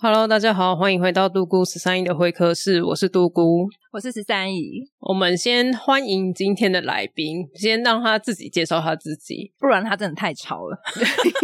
Hello，大家好，欢迎回到杜姑十三姨的会客室，我是杜姑，我是十三姨。我们先欢迎今天的来宾，先让他自己介绍他自己，不然他真的太吵了。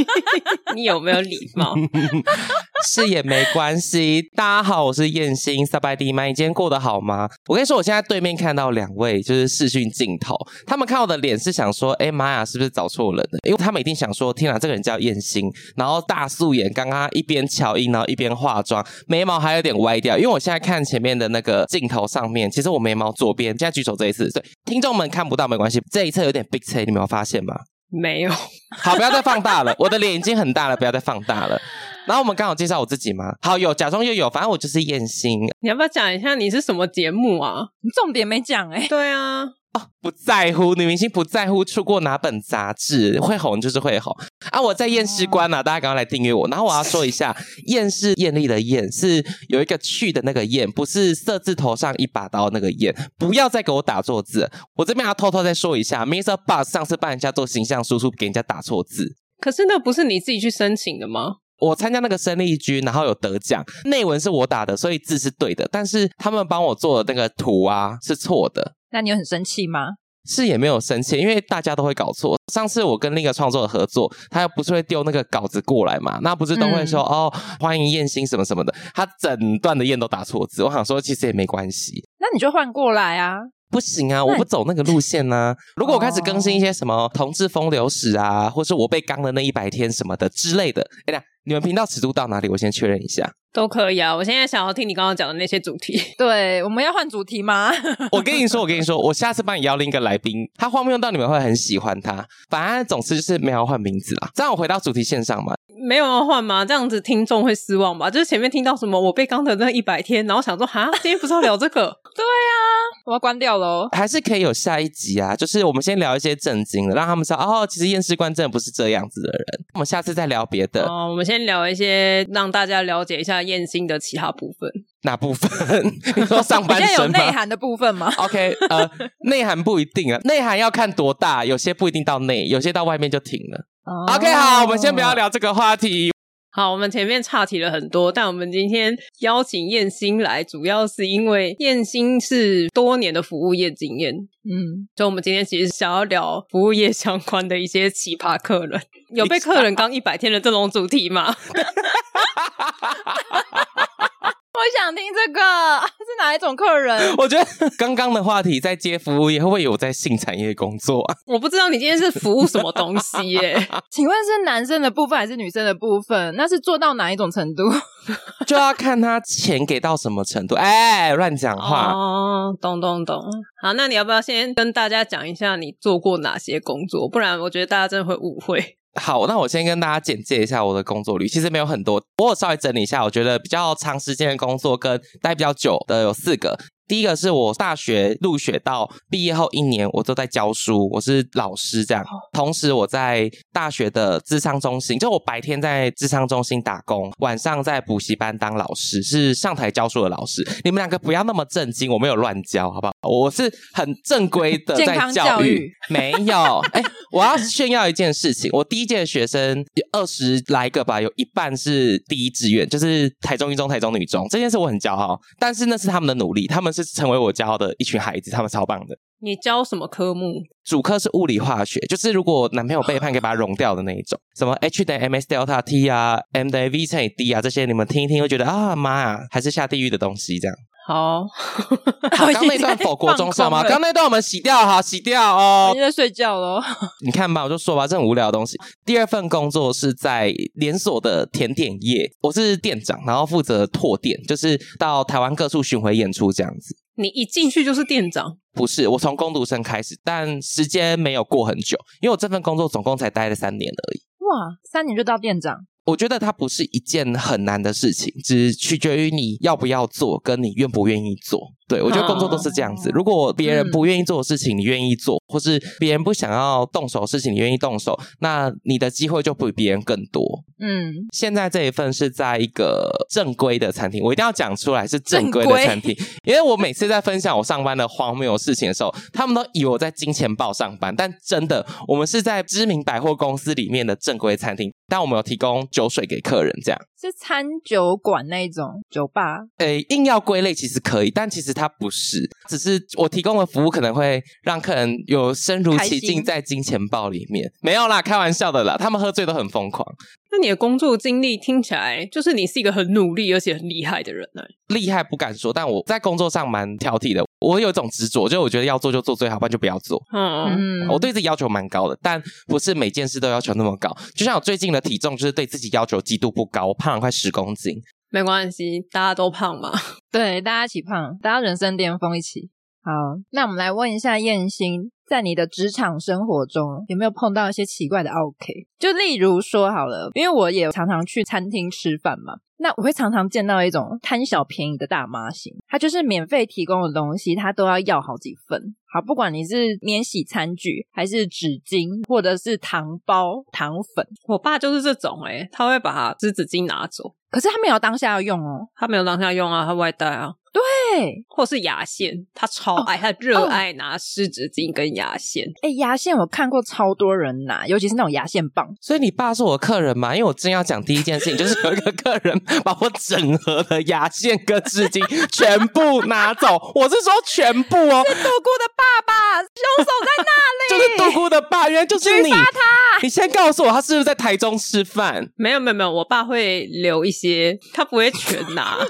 你有没有礼貌？是也没关系。大家好，我是燕心萨拜迪麦，你今天过得好吗？我跟你说，我现在对面看到两位就是视讯镜头，他们看我的脸是想说，哎妈呀，是不是找错人了？因为他们一定想说，天哪，这个人叫燕心，然后大素颜，刚刚一边乔音，然后一边化妆，眉毛还有点歪掉。因为我现在看前面的那个镜头上面，其实我眉毛左边，现在举手这一次，对，听众们看不到没关系，这一侧有点 big C，你没有发现吗？没有。好，不要再放大了，我的脸已经很大了，不要再放大了。然后我们刚好介绍我自己嘛？好，有假装又有，反正我就是燕心。你要不要讲一下你是什么节目啊？你重点没讲哎、欸。对啊。哦，不在乎女明星不在乎出过哪本杂志，会红就是会红啊！我在验尸官啊，大家赶快来订阅我。然后我要说一下，验是艳丽的艳，是有一个去的那个艳，不是色字头上一把刀那个艳。不要再给我打错字，我这边要偷偷再说一下，Mr. Bus 上次帮人家做形象输出，给人家打错字。可是那不是你自己去申请的吗？我参加那个生力军，然后有得奖，内文是我打的，所以字是对的，但是他们帮我做的那个图啊是错的。那你有很生气吗？是也没有生气，因为大家都会搞错。上次我跟另一个创作者合作，他又不是会丢那个稿子过来嘛？那不是都会说、嗯、哦，欢迎燕心什么什么的，他整段的燕都打错字。我想说，其实也没关系。那你就换过来啊？不行啊，我不走那个路线呢、啊。如果我开始更新一些什么同志风流史啊，或是我被刚的那一百天什么的之类的，哎呀，你们频道尺度到哪里？我先确认一下。都可以啊，我现在想要听你刚刚讲的那些主题。对，我们要换主题吗？我跟你说，我跟你说，我 下次帮你邀另一个来宾，他荒谬到你们会很喜欢他。反正总之就是没有换名字啦。这样我回到主题线上嘛。没有要换吗？这样子听众会失望吧？就是前面听到什么我被刚的那一百天，然后想说哈，今天不是要聊这个？对呀、啊，我要关掉喽。还是可以有下一集啊？就是我们先聊一些震惊的，让他们知道哦，其实验尸官真的不是这样子的人。我们下次再聊别的。哦，我们先聊一些让大家了解一下燕心的其他部分。哪部分？你说上半身吗？有内涵的部分吗？OK，呃，内涵不一定啊，内涵要看多大，有些不一定到内，有些到外面就停了。Oh. OK，好，我们先不要聊这个话题。好，我们前面岔题了很多，但我们今天邀请燕心来，主要是因为燕心是多年的服务业经验，嗯，所以我们今天其实想要聊服务业相关的一些奇葩客人，有被客人刚一百天的这种主题吗？我想听这个是哪一种客人？我觉得刚刚的话题在接服务业，会不会有在性产业工作啊？我不知道你今天是服务什么东西耶？请问是男生的部分还是女生的部分？那是做到哪一种程度？就要看他钱给到什么程度。哎，乱讲话哦，懂懂懂。好，那你要不要先跟大家讲一下你做过哪些工作？不然我觉得大家真的会误会。好，那我先跟大家简介一下我的工作履历，其实没有很多，我有稍微整理一下，我觉得比较长时间的工作跟待比较久的有四个。第一个是我大学入学到毕业后一年，我都在教书，我是老师这样。同时我在大学的智商中心，就我白天在智商中心打工，晚上在补习班当老师，是上台教书的老师。你们两个不要那么震惊，我没有乱教，好不好？我是很正规的 在教育，没有。哎，我要炫耀一件事情，我第一届学生有二十来个吧，有一半是第一志愿，就是台中一中、台中女中，这件事我很骄傲。但是那是他们的努力，他们。是成为我骄傲的一群孩子，他们超棒的。你教什么科目？主科是物理化学，就是如果男朋友背叛，可以把它融掉的那一种。什么 H 等于 ms delta t 啊，m 等于 v 乘以 d 啊，这些你们听一听，会觉得啊妈呀，还是下地狱的东西这样。好，刚那段否国中上吗？刚那段我们洗掉，哈洗掉哦。你在睡觉喽？你看吧，我就说吧，这很无聊的东西。第二份工作是在连锁的甜点业，我是店长，然后负责拓店，就是到台湾各处巡回演出这样子。你一进去就是店长？不是，我从工读生开始，但时间没有过很久，因为我这份工作总共才待了三年而已。哇，三年就到店长？我觉得它不是一件很难的事情，只取决于你要不要做，跟你愿不愿意做。对，我觉得工作都是这样子。如果别人不愿意做的事情，你愿意做，或是别人不想要动手的事情，你愿意动手，那你的机会就比别人更多。嗯，现在这一份是在一个正规的餐厅，我一定要讲出来是正规的餐厅，因为我每次在分享我上班的荒谬事情的时候，他们都以为我在金钱豹上班，但真的，我们是在知名百货公司里面的正规餐厅，但我们有提供酒水给客人，这样。是餐酒馆那种酒吧？诶，硬要归类其实可以，但其实它不是，只是我提供的服务可能会让客人有身如其境在金钱豹里面。没有啦，开玩笑的啦，他们喝醉都很疯狂。那你的工作经历听起来就是你是一个很努力而且很厉害的人呢？厉害不敢说，但我在工作上蛮挑剔的。我有一种执着，就我觉得要做就做最好，不然就不要做。嗯嗯，我对自己要求蛮高的，但不是每件事都要求那么高。就像我最近的体重，就是对自己要求极度不高，我胖了快十公斤。没关系，大家都胖嘛。对，大家一起胖，大家人生巅峰一起。好，那我们来问一下燕心。在你的职场生活中，有没有碰到一些奇怪的 OK？？就例如说好了，因为我也常常去餐厅吃饭嘛，那我会常常见到一种贪小便宜的大妈型，她就是免费提供的东西，她都要要好几份。好，不管你是免洗餐具，还是纸巾，或者是糖包、糖粉，我爸就是这种诶、欸、他会把湿纸巾拿走，可是他没有当下要用哦，他没有当下用啊，他外带啊。对，或是牙线，他超爱，哦、他热爱拿湿纸巾跟牙线。哎、欸，牙线我看过超多人拿，尤其是那种牙线棒。所以你爸是我的客人嘛？因为我正要讲第一件事情，就是有一个客人 把我整盒的牙线跟湿巾全部拿走。我是说全部哦。是杜姑的爸爸，凶手在那里。就是杜姑的爸，原来就是你。他！你先告诉我，他是不是在台中吃饭？没有没有没有，我爸会留一些，他不会全拿。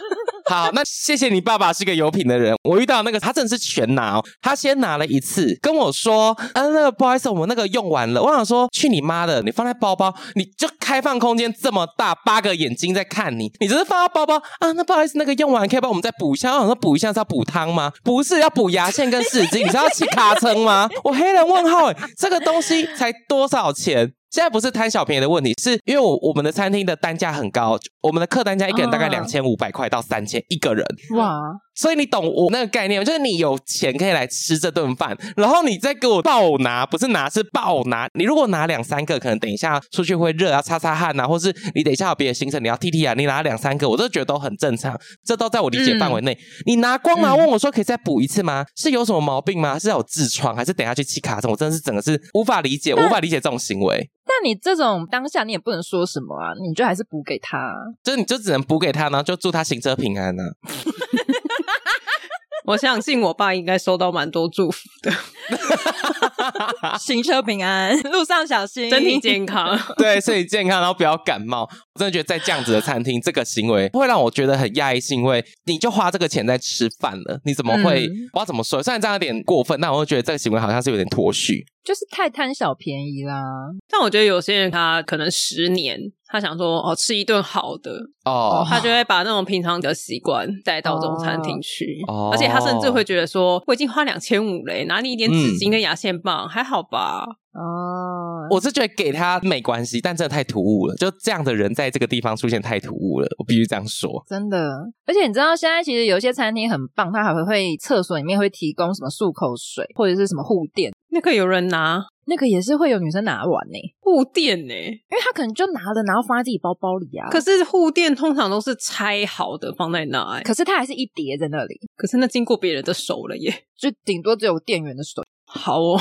好，那谢谢你爸爸是个有品的人。我遇到那个他真的是全拿哦，他先拿了一次跟我说，啊，那个不好意思，我们那个用完了。我想说，去你妈的，你放在包包，你就开放空间这么大，八个眼睛在看你，你只是放到包包啊？那不好意思，那个用完可以帮我们再补一下。我想说补一下是要补汤吗？不是，要补牙线跟湿巾。你是要骑卡车吗？我黑人问号诶，这个东西才多少钱？现在不是贪小便宜的问题，是因为我我们的餐厅的单价很高，我们的客单价一个人大概两千五百块到三千一个人。哇！所以你懂我那个概念吗？就是你有钱可以来吃这顿饭，然后你再给我爆拿，不是拿是爆拿。你如果拿两三个，可能等一下出去会热啊，擦擦汗啊，或是你等一下有别的行程你要踢踢啊，你拿两三个，我都觉得都很正常，这都在我理解范围内。嗯、你拿光拿？问我说可以再补一次吗？嗯、是有什么毛病吗？是有痔疮，还是等一下去气卡车？我真的是整个是无法理解，无法理解这种行为。但你这种当下你也不能说什么啊，你就还是补给他，就是你就只能补给他，然后就祝他行车平安呢、啊。我相信我爸应该收到蛮多祝福的，行车平安，路上小心，身体健康，对，身体健康，然后不要感冒。我真的觉得在这样子的餐厅，这个行为会让我觉得很讶异，是因为你就花这个钱在吃饭了，你怎么会？嗯、我要怎么说？虽然这样有点过分，但我会觉得这个行为好像是有点脱序。就是太贪小便宜啦，但我觉得有些人他可能十年，他想说哦，吃一顿好的哦，他就会把那种平常的习惯带到这种餐厅去，哦、而且他甚至会觉得说，我已经花两千五嘞，拿你一点纸巾跟牙线棒，嗯、还好吧？哦，我是觉得给他没关系，但真的太突兀了，就这样的人在这个地方出现太突兀了，我必须这样说。真的，而且你知道现在其实有些餐厅很棒，他还会会厕所里面会提供什么漱口水或者是什么护垫。那个有人拿，那个也是会有女生拿完呢，护垫呢，因为他可能就拿了，然后放在自己包包里啊。可是护垫通常都是拆好的放在那，可是它还是一叠在那里。可是那经过别人的手了耶，就顶多只有店员的手。好哦，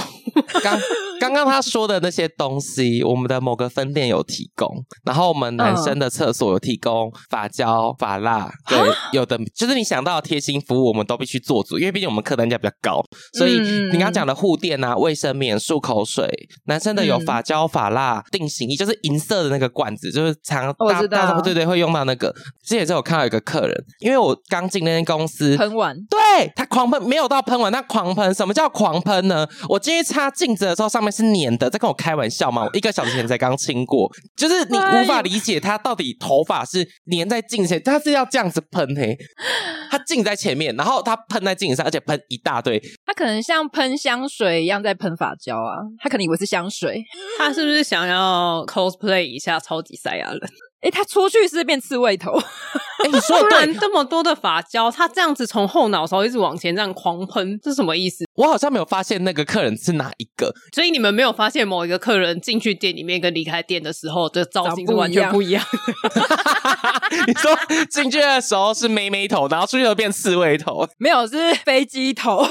刚刚刚他说的那些东西，我们的某个分店有提供，然后我们男生的厕所有提供发胶、发蜡，对，有的就是你想到贴心服务，我们都必须做足，因为毕竟我们客单价比较高，所以你刚刚讲的护垫啊、卫生棉、漱口水，男生的有发胶、发蜡、定型液，就是银色的那个罐子，就是常大大众对对会用到那个。之前有看到一个客人，因为我刚进那间公司，喷完，对他狂喷，没有到喷完，他狂喷。什么叫狂喷呢？我进去擦镜子的时候，上面是粘的，在跟我开玩笑吗？我一个小时前才刚清过，就是你无法理解他到底头发是粘在镜子前，他是要这样子喷嘿，他镜在前面，然后他喷在镜子上，而且喷一大堆，他可能像喷香水一样在喷发胶啊，他可能以为是香水，他是不是想要 cosplay 一下超级赛亚人？哎，他出去是变刺猬头。哎，你说突然这么多的发胶，他这样子从后脑勺一直往前这样狂喷，这是什么意思？我好像没有发现那个客人是哪一个，所以你们没有发现某一个客人进去店里面跟离开店的时候的造型是完全不一样。你说进去的时候是妹妹头，然后出去又变刺猬头，没有，是飞机头。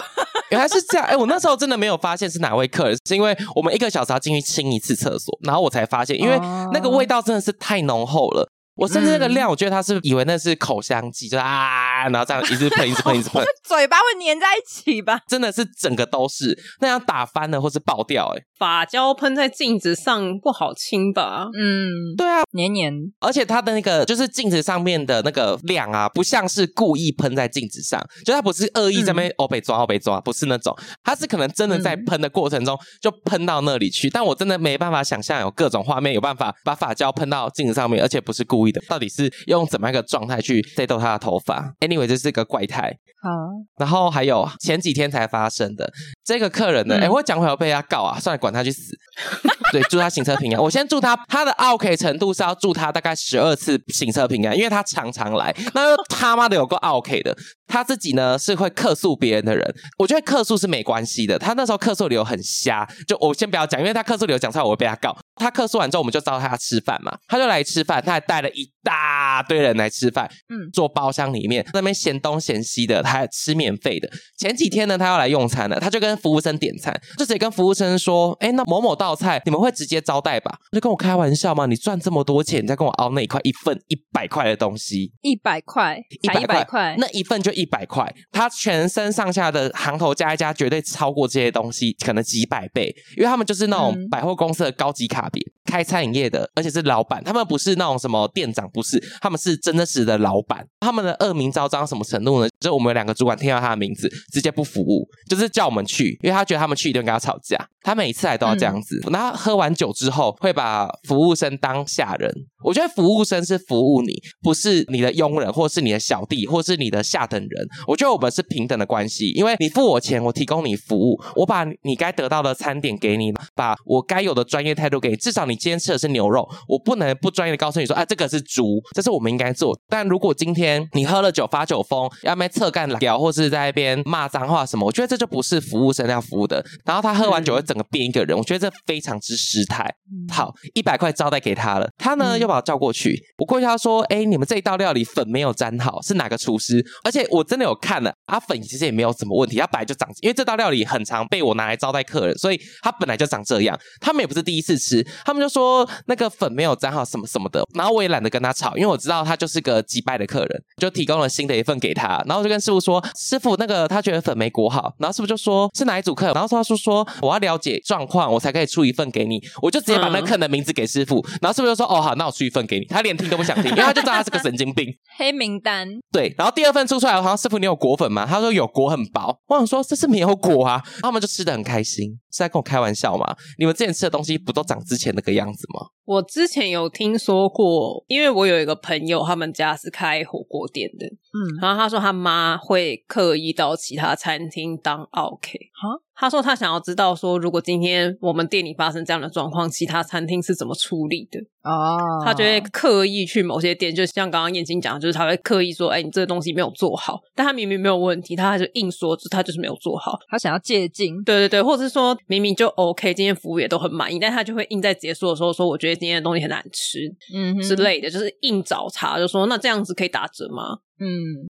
原来是这样。哎，我那时候真的没有发现是哪位客人，是因为我们一个小时要进去清一次厕所，然后我才发现，因为那个味道真的是太浓厚好了。我甚至那个量，我觉得他是以为那是口香剂，就啊，然后这样一直喷，一直喷，一直喷，嘴巴会粘在一起吧？真的是整个都是那样打翻了，或是爆掉，欸。哎，发胶喷在镜子上不好清吧？嗯，对啊，黏黏，而且它的那个就是镜子上面的那个量啊，不像是故意喷在镜子上，就它不是恶意在那边哦被抓哦被抓，不是那种，它是可能真的在喷的过程中就喷到那里去。但我真的没办法想象有各种画面有办法把发胶喷到镜子上面，而且不是故意。到底是用怎么样一个状态去 set 他的头发？Anyway，这是个怪胎。好，然后还有前几天才发生的这个客人呢？哎、嗯，我讲回来被他告啊，算了，管他去死。对，祝他行车平安。我先祝他，他的 OK 程度是要祝他大概十二次行车平安，因为他常常来。那又他妈的有个 OK 的，他自己呢是会客诉别人的人。我觉得客诉是没关系的。他那时候客诉理由很瞎，就我先不要讲，因为他客诉理由讲出来我会被他告。他客诉完之后，我们就招他吃饭嘛，他就来吃饭，他还带了一大堆人来吃饭，嗯，坐包厢里面那边嫌东嫌西的，他还吃免费的。前几天呢，他要来用餐了，他就跟服务生点餐，就直接跟服务生说：“哎，那某某道菜你们会直接招待吧？”就跟我开玩笑嘛？你赚这么多钱，你再跟我熬那一块一份一百块的东西，一百块，一百块，那一份就一百块，他全身上下的行头加一加，绝对超过这些东西，可能几百倍，因为他们就是那种百货公司的高级卡。开餐饮业的，而且是老板，他们不是那种什么店长，不是，他们是真真实的老板。他们的恶名昭彰什么程度呢？就我们两个主管听到他的名字，直接不服务，就是叫我们去，因为他觉得他们去一定跟他吵架。他每一次来都要这样子，然后喝完酒之后会把服务生当下人。我觉得服务生是服务你，不是你的佣人，或是你的小弟，或是你的下等人。我觉得我们是平等的关系，因为你付我钱，我提供你服务，我把你该得到的餐点给你，把我该有的专业态度给你。至少你今天吃的是牛肉，我不能不专业的告诉你说，啊，这个是猪，这是我们应该做。但如果今天你喝了酒发酒疯，要没侧干聊，或是在那边骂脏话什么，我觉得这就不是服务生要服务的。然后他喝完酒会整个变一个人，我觉得这非常之失态。好，一百块招待给他了，他呢又把我叫过去，我过去他说，哎，你们这一道料理粉没有沾好，是哪个厨师？而且我真的有看了，啊粉其实也没有什么问题，他本来就长，因为这道料理很常被我拿来招待客人，所以他本来就长这样。他们也不是第一次吃，他们就说那个粉没有沾好什么什么的，然后我也懒得跟他吵，因为我知道他就是个击败的客人，就提供了新的一份给他，然后我就跟师傅说，师傅那个他觉得粉没裹好，然后师傅就说是哪一组客人，然后他说说我要了解状况，我才可以出一份给你，我就直接把那客人的名字给师傅，然后师傅。就说哦好，那我出一份给你，他连听都不想听，因为他就知道他是个神经病，黑名单。对，然后第二份出出来，好像师傅你。有裹粉吗？他说有，裹很薄。我想说这是没有裹啊，他们就吃的很开心，是在跟我开玩笑吗？你。们之前吃的东西不都长之前那个样子吗？我之前有听说过，因为我有一个朋友，他们家是开火锅店的，嗯，然后他说他妈会刻意到其他餐厅当 OK，哈。他说他想要知道说，如果今天我们店里发生这样的状况，其他餐厅是怎么处理的？哦，他就会刻意去某些店，就像刚刚燕青讲，就是他会刻意说，哎，你这个东西没有做好，但他明明没有问题，他还是硬说，他就是没有做好，他想要借镜。对对对，或者是说明明就 OK，今天服务也都很满意，但他就会硬在结束的时候说，我觉得今天的东西很难吃，嗯之类的，就是硬找茬，就说那这样子可以打折吗？嗯，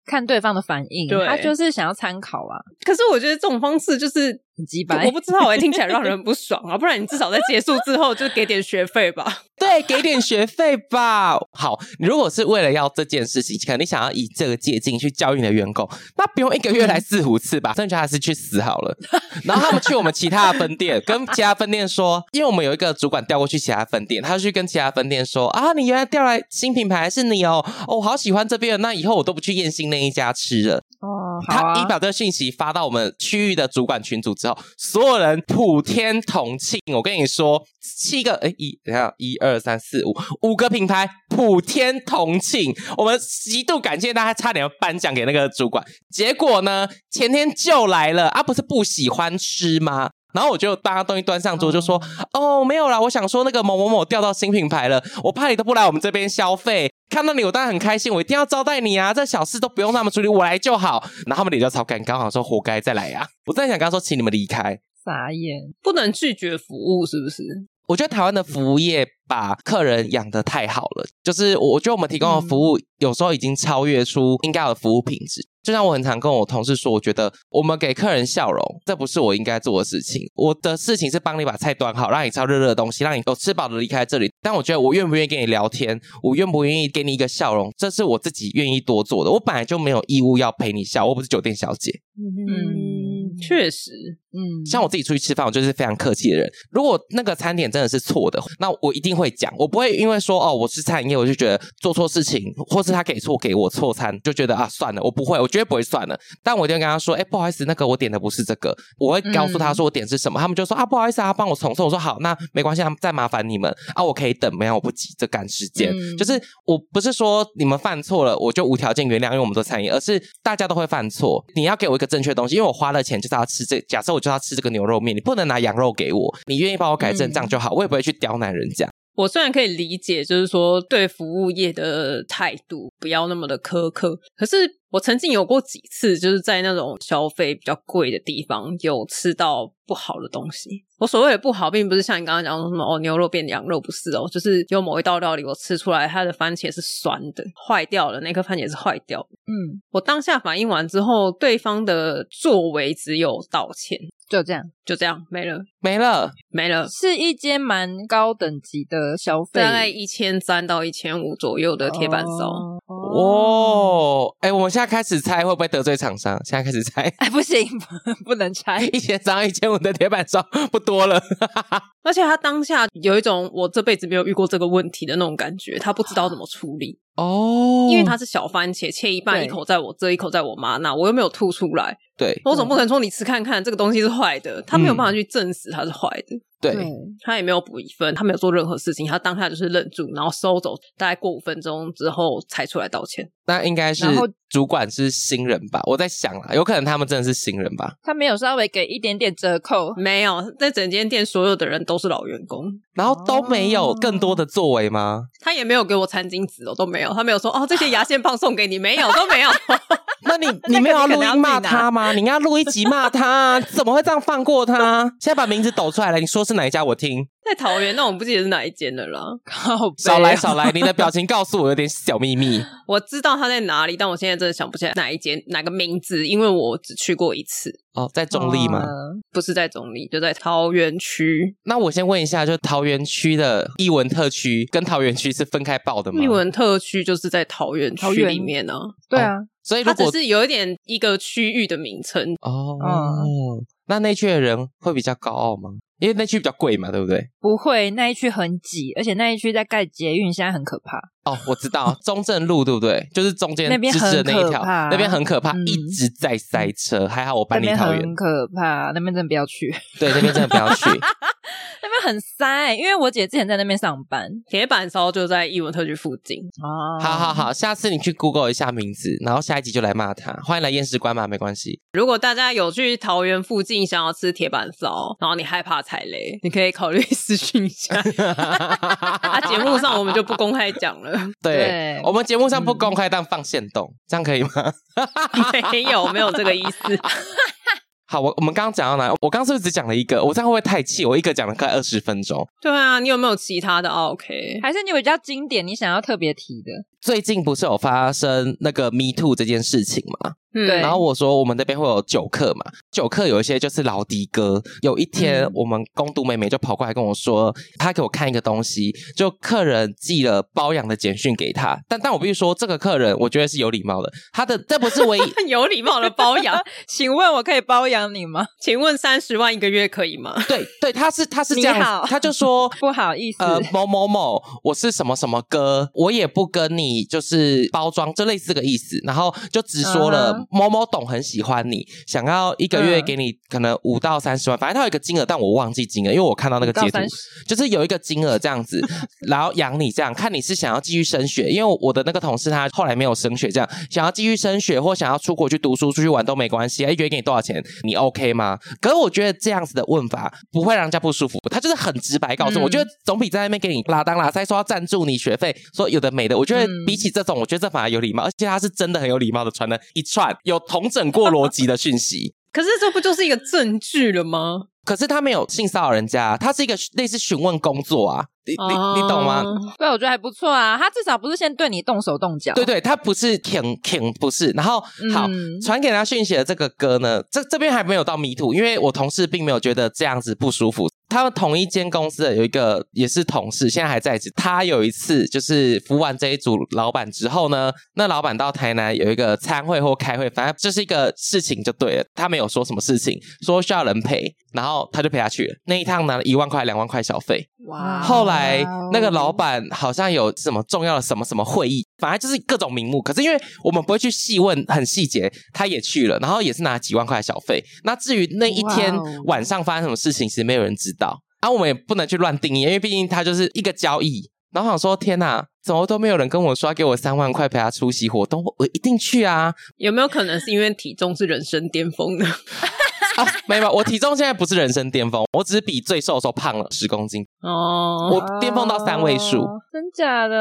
看对方的反应，对，他就是想要参考啊。可是我觉得这种方式就是很鸡掰，我不知道，我，听起来让人不爽啊。不然你至少在结束之后就给点学费吧。给点学费吧。好，你如果是为了要这件事情，肯定想要以这个捷径去教育你的员工，那不用一个月来四五次吧？剩下还是去死好了。然后他们去我们其他的分店，跟其他分店说，因为我们有一个主管调过去其他分店，他就去跟其他分店说啊，你原来调来新品牌是你哦，哦，我好喜欢这边，那以后我都不去燕兴那一家吃了。哦，他一把这个讯息发到我们区域的主管群组之后，所有人普天同庆。我跟你说，七个哎一，等下一二三四五五个品牌普天同庆，我们极度感谢大家，差点要颁奖给那个主管。结果呢，前天就来了啊，不是不喜欢吃吗？然后我就把东西端上桌，就说哦，没有啦，我想说那个某某某调到新品牌了，我怕你都不来我们这边消费。看到你，我当然很开心，我一定要招待你啊！这小事都不用他们处理，我来就好。然后他们脸就超尴尬，好像说活该再来呀、啊！我真的想跟他说，请你们离开。傻眼，不能拒绝服务，是不是？我觉得台湾的服务业把客人养得太好了，就是我觉得我们提供的服务有时候已经超越出应该有的服务品质。就像我很常跟我同事说，我觉得我们给客人笑容，这不是我应该做的事情。我的事情是帮你把菜端好，让你吃热热的东西，让你有吃饱的离开这里。但我觉得我愿不愿意跟你聊天，我愿不愿意给你一个笑容，这是我自己愿意多做的。我本来就没有义务要陪你笑，我不是酒店小姐。嗯。确实，嗯，像我自己出去吃饭，我就是非常客气的人。如果那个餐点真的是错的，那我一定会讲，我不会因为说哦，我是餐饮业，我就觉得做错事情，或是他给错给我错餐，就觉得啊算了，我不会，我绝对不会算了。但我一定会跟他说，哎，不好意思，那个我点的不是这个，我会告诉他说我点的是什么，嗯、他们就说啊不好意思啊，帮我重送。我说好，那没关系，他们再麻烦你们啊，我可以等，没有，我不急着赶时间。嗯、就是我不是说你们犯错了，我就无条件原谅，因为我们做餐饮，而是大家都会犯错，你要给我一个正确的东西，因为我花了钱就是要吃这，假设我就要吃这个牛肉面，你不能拿羊肉给我，你愿意帮我改正这样就好，我也不会去刁难人家。我虽然可以理解，就是说对服务业的态度不要那么的苛刻，可是我曾经有过几次，就是在那种消费比较贵的地方，有吃到不好的东西。我所谓的不好，并不是像你刚刚讲的什么哦，牛肉变羊肉，不是哦，就是有某一道料理我吃出来，它的番茄是酸的，坏掉了，那颗番茄是坏掉的。嗯，我当下反应完之后，对方的作为只有道歉。就这样，就这样没了，没了，没了。是一间蛮高等级的消费，大概一千三到一千五左右的铁板烧。哦，哎、欸，我们现在开始猜会不会得罪厂商？现在开始猜，哎、欸，不行，不能猜。一千张、一千五的铁板烧不多了。而且他当下有一种我这辈子没有遇过这个问题的那种感觉，他不知道怎么处理。哦，因为它是小番茄，切一半，一口在我这，一口在我妈那，我又没有吐出来。对，我总不可能说你吃看看，这个东西是坏的，他没有办法去证实它是坏的。对，他也没有补一份，他没有做任何事情，他当下就是愣住，然后收走，大概过五分钟之后才出来道歉。那应该是主管是新人吧？我在想啊，有可能他们真的是新人吧？他没有稍微给一点点折扣，没有，在整间店所有的人都是老员工，然后都没有更多的作为吗？他也没有给我餐巾纸哦，都没有，他没有说哦，这些牙线棒送给你，没有，都没有。那你 你没有要录音骂他吗？你应该要录一集骂他，怎么会这样放过他？现在把名字抖出来了，你说是哪一家？我听在桃园，那我不记得是哪一间的了。少来少来，你的表情告诉我有点小秘密。我知道他在哪里，但我现在真的想不起来哪一间哪个名字，因为我只去过一次。哦，在中立吗？不是在中立，就在桃园区。那我先问一下，就桃园区的艺文特区跟桃园区是分开报的吗？艺文特区就是在桃园区里面呢。对啊。所以它只是有一点一个区域的名称哦。嗯、那那区的人会比较高傲吗？因为那区比较贵嘛，对不对？不会，那一区很挤，而且那一区在盖捷运，现在很可怕。哦，我知道中正路对不对？就是中间那边很可怕，那边很可怕，一直在塞车。还好我搬离桃园，很可怕，那边真的不要去。对，那边真的不要去，那边很塞。因为我姐之前在那边上班，铁板烧就在艺文特区附近。哦，好好好，下次你去 Google 一下名字，然后下一集就来骂他。欢迎来验尸官嘛，没关系。如果大家有去桃园附近想要吃铁板烧，然后你害怕踩雷，你可以考虑 私讯一下。啊，节目上我们就不公开讲了。对。对我们节目上不公开，嗯、但放线动，这样可以吗？没有，没有这个意思。好，我我们刚刚讲到哪？我刚刚是不是只讲了一个？我这样会不会太气？我一个讲了快二十分钟。对啊，你有没有其他的？OK，还是你有比较经典，你想要特别提的？最近不是有发生那个 Me Too 这件事情吗？嗯，对。然后我说我们那边会有酒客嘛，酒客有一些就是老的哥。有一天，我们工读妹妹就跑过来跟我说，她给我看一个东西，就客人寄了包养的简讯给他。但但我必须说，这个客人我觉得是有礼貌的。他的这不是唯一 有礼貌的包养。请问我可以包养你吗？请问三十万一个月可以吗？对对，他是他是这样，他就说 不好意思，呃某某某，我是什么什么哥，我也不跟你就是包装，就类似这个意思。然后就只说了。某某董很喜欢你，想要一个月给你可能五到三十万，反正他有一个金额，但我忘记金额，因为我看到那个截图，就是有一个金额这样子，然后养你这样，看你是想要继续升学，因为我的那个同事他后来没有升学，这样想要继续升学或想要出国去读书、出去玩都没关系，一个月给你多少钱，你 OK 吗？可是我觉得这样子的问法不会让人家不舒服，他就是很直白告诉我，觉得总比在那边给你拉当拉塞说要赞助你学费，说有的没的，我觉得比起这种，我觉得这反而有礼貌，而且他是真的很有礼貌的传了一串有同整过逻辑的讯息，可是这不就是一个证据了吗？可是他没有性骚扰人家，他是一个类似询问工作啊，你、uh, 你你懂吗？对，我觉得还不错啊，他至少不是先对你动手动脚，对对，他不是挺挺，不是。然后好传、嗯、给他讯息的这个歌呢，这这边还没有到迷途因为我同事并没有觉得这样子不舒服。他们同一间公司的有一个也是同事，现在还在职。他有一次就是服完这一组老板之后呢，那老板到台南有一个参会或开会，反正就是一个事情就对了。他没有说什么事情，说需要人陪，然后他就陪他去了。那一趟拿了一万块、两万块小费。哇！后来那个老板好像有什么重要的什么什么会议，反正就是各种名目。可是因为我们不会去细问很细节，他也去了，然后也是拿几万块小费。那至于那一天晚上发生什么事情，其实没有人知道。啊，我们也不能去乱定义，因为毕竟它就是一个交易。然后想说，天哪，怎么都没有人跟我说给我三万块陪他出席活动，我一定去啊！有没有可能是因为体重是人生巅峰呢？啊，没有，我体重现在不是人生巅峰，我只是比最瘦的时候胖了十公斤。哦，我巅峰到三位数，真假的？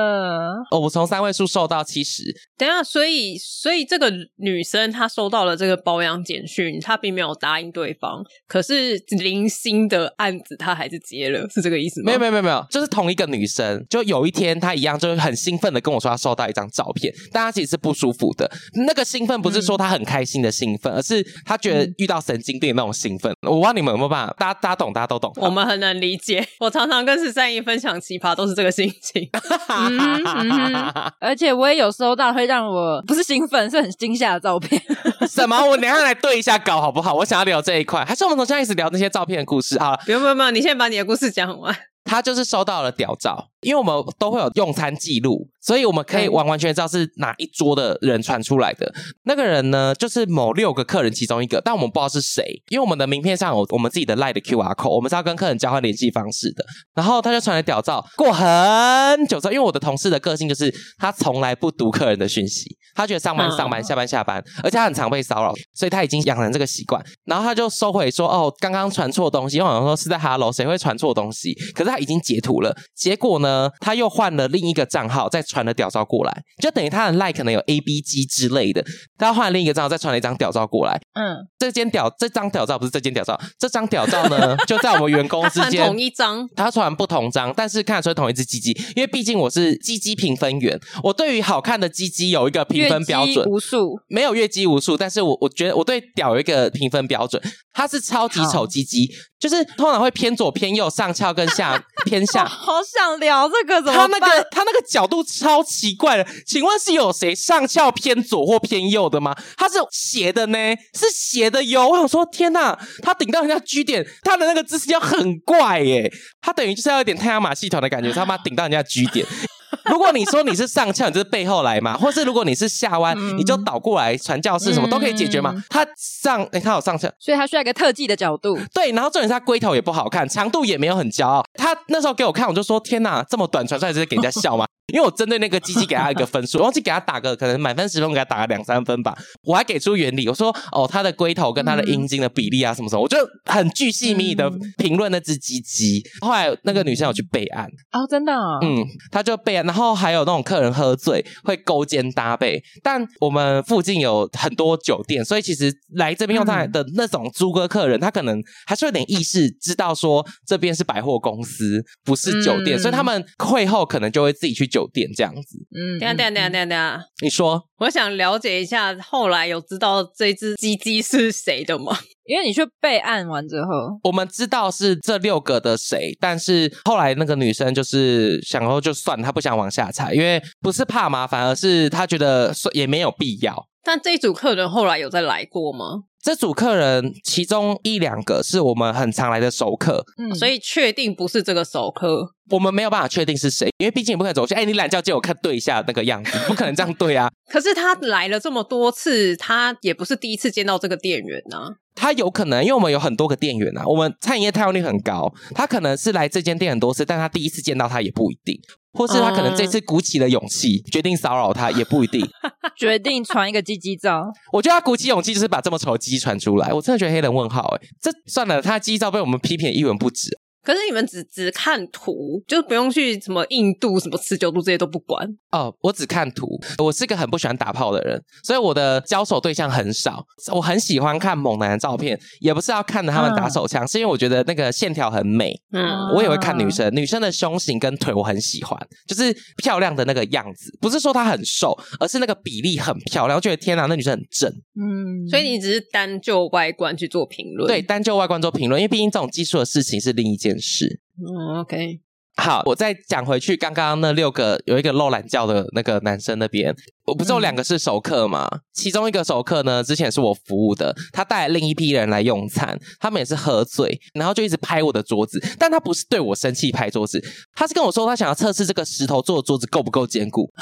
哦，我从三位数瘦到七十。等一下，所以，所以这个女生她收到了这个包养简讯，她并没有答应对方，可是零星的案子她还是接了，是这个意思吗？没有，没有，没有，没有，就是同一个女生，就有一天她一样，就是很兴奋的跟我说她收到一张照片，但她其实是不舒服的。那个兴奋不是说她很开心的兴奋，嗯、而是她觉得遇到神经病。那种兴奋，我不知道你们有没有办法，大家大家懂，大家都懂。我们很能理解，我常常跟十三姨分享奇葩，都是这个心情。嗯嗯、而且我也有收到会让我不是兴奋，是很惊吓的照片。什么？我等一下来对一下稿好不好？我想要聊这一块，还是我们从现在一直聊那些照片的故事？好了，不用不用不用，你先把你的故事讲完。他就是收到了屌照，因为我们都会有用餐记录，所以我们可以完完全全知道是哪一桌的人传出来的。那个人呢，就是某六个客人其中一个，但我们不知道是谁，因为我们的名片上有我们自己的 LINE 的 QR code，我们是要跟客人交换联系方式的。然后他就传了屌照，过很久之后，因为我的同事的个性就是他从来不读客人的讯息，他觉得上班上班，下班下班，而且他很常被骚扰，所以他已经养成这个习惯。然后他就收回说：“哦，刚刚传错东西。”因为好像说是在 Hello，谁会传错东西？可是他已经截图了。结果呢，他又换了另一个账号，再传了屌照过来，就等于他的 like 可能有 A、B、G 之类的。他换了另一个账号，再传了一张屌照过来。嗯，这间屌，这张屌照不是这间屌照，这张屌照呢，就在我们员工之间同一张，他传不同张，但是看得出来同一只鸡鸡，因为毕竟我是鸡鸡评分员，我对于好看的鸡鸡有一个评分标准。无数没有越鸡无数，但是我我觉得我对屌有一个评分标准，它是超级丑鸡鸡，就是通常会偏左偏右，上翘跟下偏下。好想聊这个怎么办？他那个他那个角度超奇怪的，请问是有谁上翘偏左或偏右的吗？他是斜的呢，是斜的哟。我想说，天呐，他顶到人家 G 点，他的那个姿势要很怪耶，他等于就是要有点太阳马戏团的感觉，他妈顶到人家 G 点。如果你说你是上翘，你就是背后来嘛，或是如果你是下弯，嗯、你就倒过来传教士，什么都可以解决嘛。他上，你、欸、看我上翘，所以他需要一个特技的角度。对，然后重点是他龟头也不好看，长度也没有很骄傲。他那时候给我看，我就说天哪，这么短传出来就是给人家笑吗？因为我针对那个鸡鸡给他一个分数，我忘记给他打个可能满分十分，我给他打个两三分吧。我还给出原理，我说哦，他的龟头跟他的阴茎的比例啊，什么什么，我就很巨细密的评论那只鸡鸡。后来那个女生有去备案哦，真的，哦，嗯，他就备案，然后还有那种客人喝醉会勾肩搭背，但我们附近有很多酒店，所以其实来这边用餐的那种租客客人，他可能还是有点意识，知道说这边是百货公司，不是酒店，所以他们会后可能就会自己去酒酒店这样子。嗯，等下等下等下等下，你说，我想了解一下，后来有知道这只鸡鸡是谁的吗？因为你去备案完之后，我们知道是这六个的谁，但是后来那个女生就是想说就算她不想往下踩，因为不是怕麻烦，而是她觉得也没有必要。但这一组客人后来有再来过吗？这组客人其中一两个是我们很常来的熟客，嗯，所以确定不是这个熟客，我们没有办法确定是谁，因为毕竟也不可能走去，哎，你懒觉借我看对一下那个样子，不可能这样对啊。可是他来了这么多次，他也不是第一次见到这个店员啊。他有可能，因为我们有很多个店员啊，我们餐饮业太用率很高，他可能是来这间店很多次，但他第一次见到他也不一定，或是他可能这次鼓起了勇气，决定骚扰他也不一定，决定传一个鸡鸡照。我觉得他鼓起勇气就是把这么丑的鸡传出来，我真的觉得黑人问号哎，这算了，他的鸡照被我们批评一文不值。可是你们只只看图，就不用去什么硬度、什么持久度这些都不管哦。我只看图，我是个很不喜欢打炮的人，所以我的交手对象很少。我很喜欢看猛男的照片，也不是要看着他们打手枪，嗯、是因为我觉得那个线条很美。嗯，我也会看女生，女生的胸型跟腿我很喜欢，就是漂亮的那个样子。不是说她很瘦，而是那个比例很漂亮。我觉得天哪，那女生很正。嗯，所以你只是单就外观去做评论？对，单就外观做评论，因为毕竟这种技术的事情是另一件事。是，嗯，OK，好，我再讲回去，刚刚那六个有一个漏懒觉的那个男生那边，我不是有两个是熟客嘛？嗯、其中一个熟客呢，之前是我服务的，他带另一批人来用餐，他们也是喝醉，然后就一直拍我的桌子，但他不是对我生气拍桌子，他是跟我说他想要测试这个石头做的桌子够不够坚固。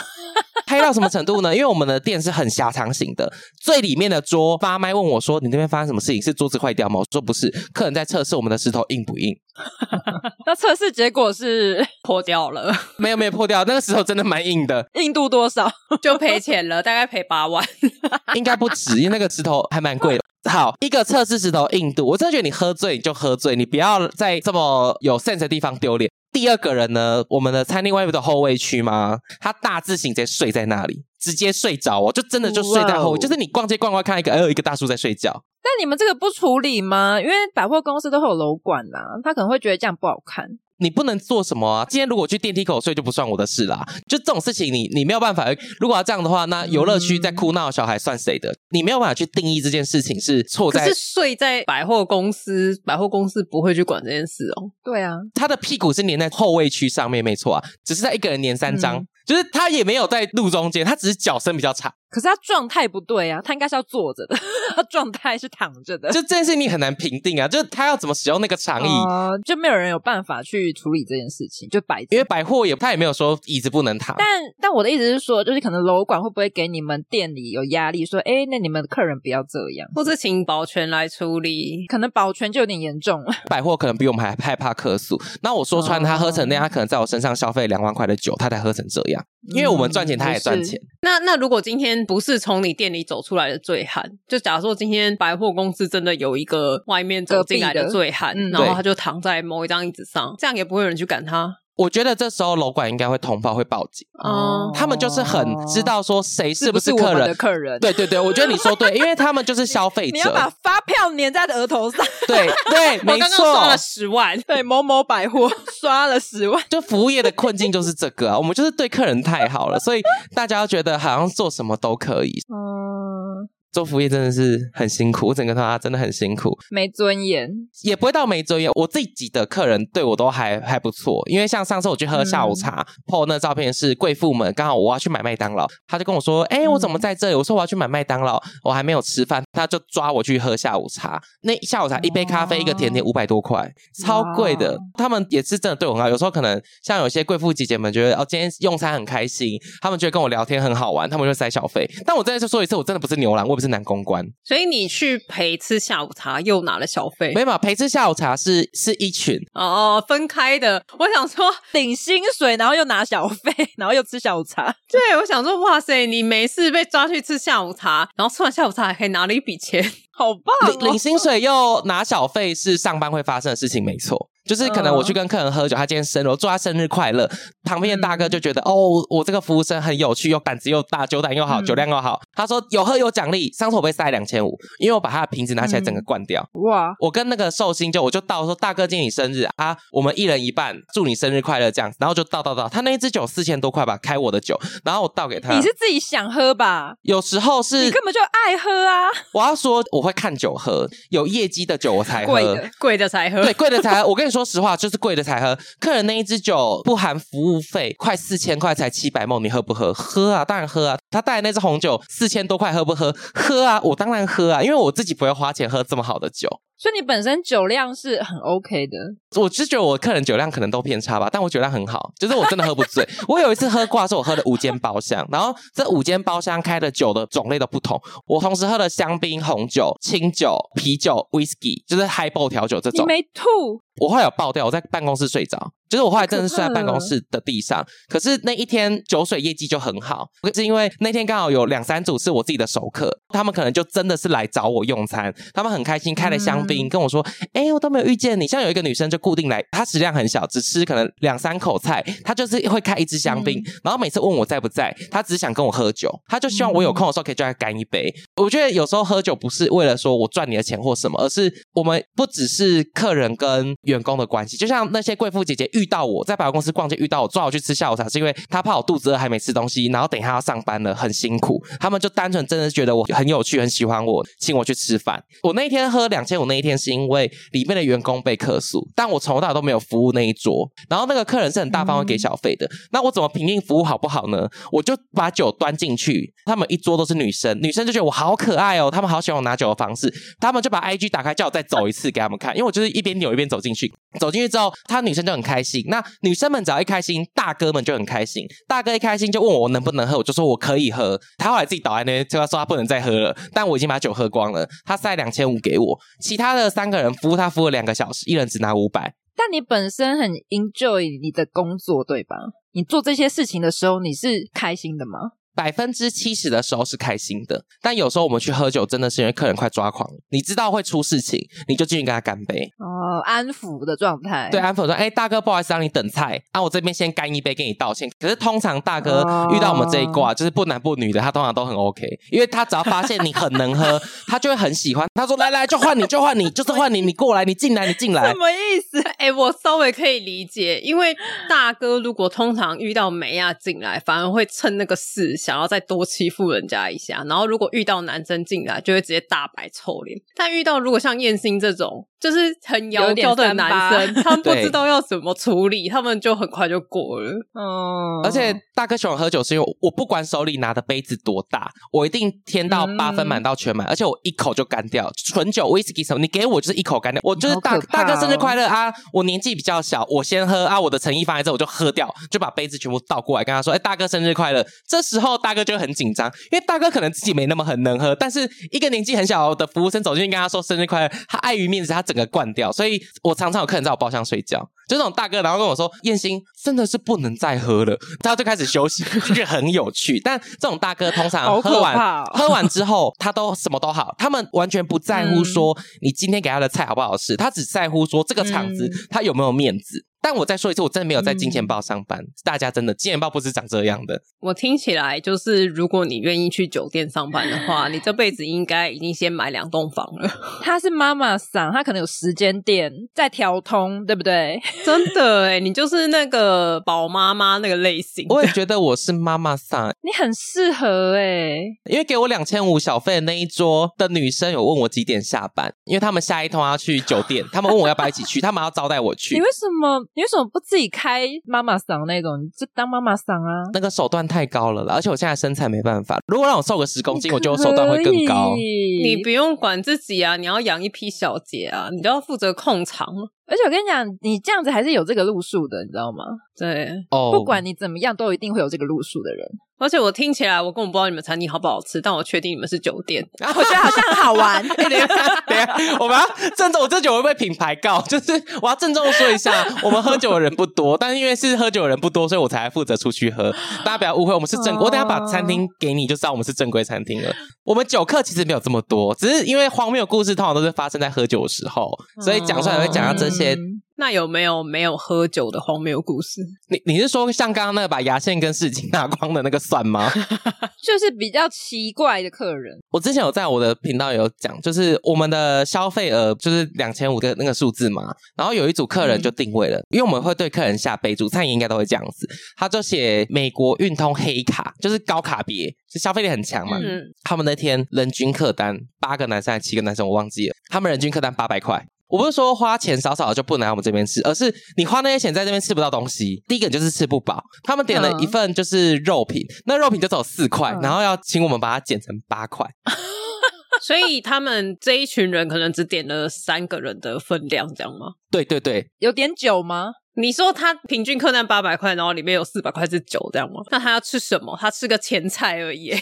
拍到什么程度呢？因为我们的店是很狭长型的，最里面的桌发麦问我说：“你那边发生什么事情？是桌子坏掉吗？”我说：“不是，客人在测试我们的石头硬不硬。”那测试结果是破掉了，没有没有破掉，那个石头真的蛮硬的。硬度多少？就赔钱了，大概赔八万，应该不止，因为那个石头还蛮贵的。好，一个测试石头硬度，我真的觉得你喝醉你就喝醉，你不要在这么有 sense 的地方丢脸。第二个人呢，我们的餐厅外面的后卫区吗？他大字型直接睡在那里，直接睡着哦，就真的就睡在后.就是你逛街逛逛看一个，哎，有一个大叔在睡觉。但你们这个不处理吗？因为百货公司都会有楼管呐，他可能会觉得这样不好看。你不能做什么啊？今天如果去电梯口睡就不算我的事啦。就这种事情你，你你没有办法。如果要这样的话，那游乐区在哭闹小孩算谁的？你没有办法去定义这件事情是错在。可是睡在百货公司，百货公司不会去管这件事哦。对啊，他的屁股是粘在后卫区上面，没错啊，只是他一个人粘三张。嗯就是他也没有在路中间，他只是脚伸比较长。可是他状态不对啊，他应该是要坐着的，他状态是躺着的。就这件事你很难评定啊，就是他要怎么使用那个长椅，呃，就没有人有办法去处理这件事情。就摆，因为百货也他也没有说椅子不能躺。但但我的意思是说，就是可能楼管会不会给你们店里有压力，说，哎，那你们的客人不要这样，或者请保全来处理。可能保全就有点严重了。百货可能比我们还害怕客诉。那我说穿，他喝成那样，他可能在我身上消费两万块的酒，他才喝成这样，因为我们。赚钱，他也赚钱。那那如果今天不是从你店里走出来的醉汉，就假如说今天百货公司真的有一个外面走进来的醉汉，然后他就躺在某一张椅子上，这样也不会有人去赶他。我觉得这时候楼管应该会通报，会报警。哦，他们就是很知道说谁是不是客人。的客人，对对对，我觉得你说对，因为他们就是消费者。你要把发票粘在额头上。对对，没错。我刚刚刷了十万，对某某百货 刷了十万。就服务业的困境就是这个啊，我们就是对客人太好了，所以大家都觉得好像做什么都可以。嗯。做服务业真的是很辛苦，我整个他真的很辛苦，没尊严，也不会到没尊严。我自己的客人对我都还还不错，因为像上次我去喝下午茶，po、嗯、那照片是贵妇们，刚好我要去买麦当劳，他就跟我说：“哎、欸，我怎么在这里？”我说：“我要去买麦当劳，我还没有吃饭。”他就抓我去喝下午茶，那下午茶一杯咖啡一个甜点五百多块，超贵的。他们也是真的对我很好，有时候可能像有些贵妇姐姐们觉得哦，今天用餐很开心，他们觉得跟我聊天很好玩，他们就塞小费。但我真的就说一次，我真的不是牛郎，我不是。是男公关，所以你去陪吃下午茶又拿了小费？没有，陪吃下午茶是是一群哦，分开的。我想说 领薪水，然后又拿小费，然后又吃下午茶。对，我想说，哇塞，你没事被抓去吃下午茶，然后吃完下午茶还可以拿了一笔钱，好棒哦！领领薪水又拿小费是上班会发生的事情，没错。就是可能我去跟客人喝酒，他今天生日，我祝他生日快乐，旁边的大哥就觉得、嗯、哦，我这个服务生很有趣，又胆子又大，酒胆又好，酒量又好。他说有喝有奖励，上次我被塞两千五，因为我把他的瓶子拿起来整个灌掉。哇！我跟那个寿星就我就倒说，大哥今天你生日啊，我们一人一半，祝你生日快乐这样子，然后就倒倒倒，他那一支酒四千多块吧，开我的酒，然后我倒给他。你是自己想喝吧？有时候是你根本就爱喝啊！我要说 我会看酒喝，有业绩的酒我才喝，贵的贵的才喝，对，贵的才喝。我跟你说说实话，就是贵的才喝。客人那一支酒不含服务费，快四千块才七百梦你喝不喝？喝啊，当然喝啊。他带的那支红酒四千多块，喝不喝？喝啊，我当然喝啊，因为我自己不会花钱喝这么好的酒。所以你本身酒量是很 OK 的，我是觉得我客人酒量可能都偏差吧，但我酒量很好，就是我真的喝不醉。我有一次喝挂，是我喝了五间包厢，然后这五间包厢开的酒的种类都不同，我同时喝了香槟、红酒、清酒、啤酒、Whisky，就是 Highball 调酒这种。你没吐？我后来有爆掉，我在办公室睡着，就是我后来真的是睡在办公室的地上。可是那一天酒水业绩就很好，是因为那天刚好有两三组是我自己的熟客，他们可能就真的是来找我用餐，他们很开心，开了香。槟跟我说：“哎、欸，我都没有遇见你。像有一个女生就固定来，她食量很小，只吃可能两三口菜，她就是会开一支香槟，嗯、然后每次问我在不在，她只想跟我喝酒，她就希望我有空的时候可以叫她干一杯。我觉得有时候喝酒不是为了说我赚你的钱或什么，而是我们不只是客人跟员工的关系。就像那些贵妇姐姐遇到我在百货公司逛街遇到我，抓我去吃下午茶，是因为他怕我肚子饿还没吃东西，然后等一下要上班了，很辛苦。他们就单纯真的觉得我很有趣，很喜欢我，请我去吃饭。我那一天喝两千五那。”一天是因为里面的员工被客诉，但我从头到尾都没有服务那一桌。然后那个客人是很大方会给小费的，那我怎么评定服务好不好呢？我就把酒端进去，他们一桌都是女生，女生就觉得我好可爱哦，他们好喜欢我拿酒的方式，他们就把 IG 打开叫我再走一次给他们看，因为我就是一边扭一边走进去，走进去之后，他女生就很开心。那女生们只要一开心，大哥们就很开心。大哥一开心就问我能不能喝，我就说我可以喝。他后来自己倒在那，就要说他不能再喝了，但我已经把酒喝光了。他塞两千五给我，其他。的三个人服务，他服务了两个小时，一人只拿五百。但你本身很 enjoy 你的工作，对吧？你做这些事情的时候，你是开心的吗？百分之七十的时候是开心的，但有时候我们去喝酒，真的是因为客人快抓狂了，你知道会出事情，你就进去跟他干杯哦，安抚的状态。对，安抚说：“哎，大哥，不好意思让你等菜，啊，我这边先干一杯，跟你道歉。”可是通常大哥遇到我们这一挂，就是不男不女的，他通常都很 OK，因为他只要发现你很能喝，他就会很喜欢。他说：“来来，就换你就换你，就是换你，你过来，你进来，你进来。”什么意思？哎，我稍微可以理解，因为大哥如果通常遇到美亚进来，反而会趁那个事想要再多。欺负人家一下，然后如果遇到男生进来，就会直接大摆臭脸。但遇到如果像燕心这种，就是很窈窕的男生，他们不知道要怎么处理，他们就很快就过了。嗯，而且大哥喜欢喝酒，是因为我不管手里拿的杯子多大，我一定添到八分满到全满，而且我一口就干掉。纯酒威士忌什么，你给我就是一口干掉。我就是大大哥生日快乐啊！我年纪比较小，我先喝啊！我的诚意放在这，我就喝掉，就把杯子全部倒过来，跟他说：“哎，大哥生日快乐！”这时候大哥就很紧张，因为大哥可能自己没那么很能喝，但是一个年纪很小的服务生走进去跟他说生日快乐，他碍于面子，他整个灌掉。所以我常常有客人在我包厢睡觉，就那种大哥，然后跟我说：“燕心真的是不能再喝了。”他就开始休息，就觉得很有趣。但这种大哥通常喝完、哦、喝完之后，他都什么都好，他们完全不在乎说你今天给他的菜好不好吃，他只在乎说这个场子他有没有面子。但我再说一次，我真的没有在金钱豹上班。嗯、大家真的金钱豹不是长这样的。我听起来就是，如果你愿意去酒店上班的话，你这辈子应该已经先买两栋房了。他是妈妈桑，他可能有时间店在调通，对不对？真的哎，你就是那个宝妈妈那个类型。我也觉得我是妈妈桑，你很适合哎，因为给我两千五小费的那一桌的女生有问我几点下班，因为他们下一通要去酒店，他们问我要不要一起去，他们要招待我去。你为什么？你为什么不自己开妈妈桑那种？你就当妈妈桑啊？那个手段太高了啦，而且我现在身材没办法。如果让我瘦个十公斤，我觉得我手段会更高。你不用管自己啊，你要养一批小姐啊，你都要负责控场。而且我跟你讲，你这样子还是有这个路数的，你知道吗？对，哦，不管你怎么样，都一定会有这个路数的人。而且我听起来，我根本不知道你们餐厅好不好吃，但我确定你们是酒店，然后我觉得好像很好玩。等一下，等一下，我们要郑重，我这酒会不会品牌告，就是我要郑重说一下，我们喝酒的人不多，但是因为是喝酒的人不多，所以我才负责出去喝。大家不要误会，我们是正，我等下把餐厅给你，就知道我们是正规餐厅了。我们酒客其实没有这么多，只是因为荒谬故事通常都是发生在喝酒的时候，所以讲出来会讲到真些。嗯那有没有没有喝酒的荒谬故事？你你是说像刚刚那个把牙线跟饰巾拿光的那个算吗？就是比较奇怪的客人。我之前有在我的频道有讲，就是我们的消费额就是两千五的那个数字嘛。然后有一组客人就定位了，嗯、因为我们会对客人下备注，餐饮应该都会这样子。他就写美国运通黑卡，就是高卡别，就消费力很强嘛。嗯，他们那天人均客单八个男生还是七个男生，我忘记了。他们人均客单八百块。我不是说花钱少少的就不能来我们这边吃，而是你花那些钱在这边吃不到东西。第一个就是吃不饱。他们点了一份就是肉品，嗯、那肉品就只有四块，嗯、然后要请我们把它减成八块。所以他们这一群人可能只点了三个人的分量，这样吗？对对对，有点酒吗？你说他平均客单八百块，然后里面有四百块是酒，这样吗？那他要吃什么？他吃个前菜而已。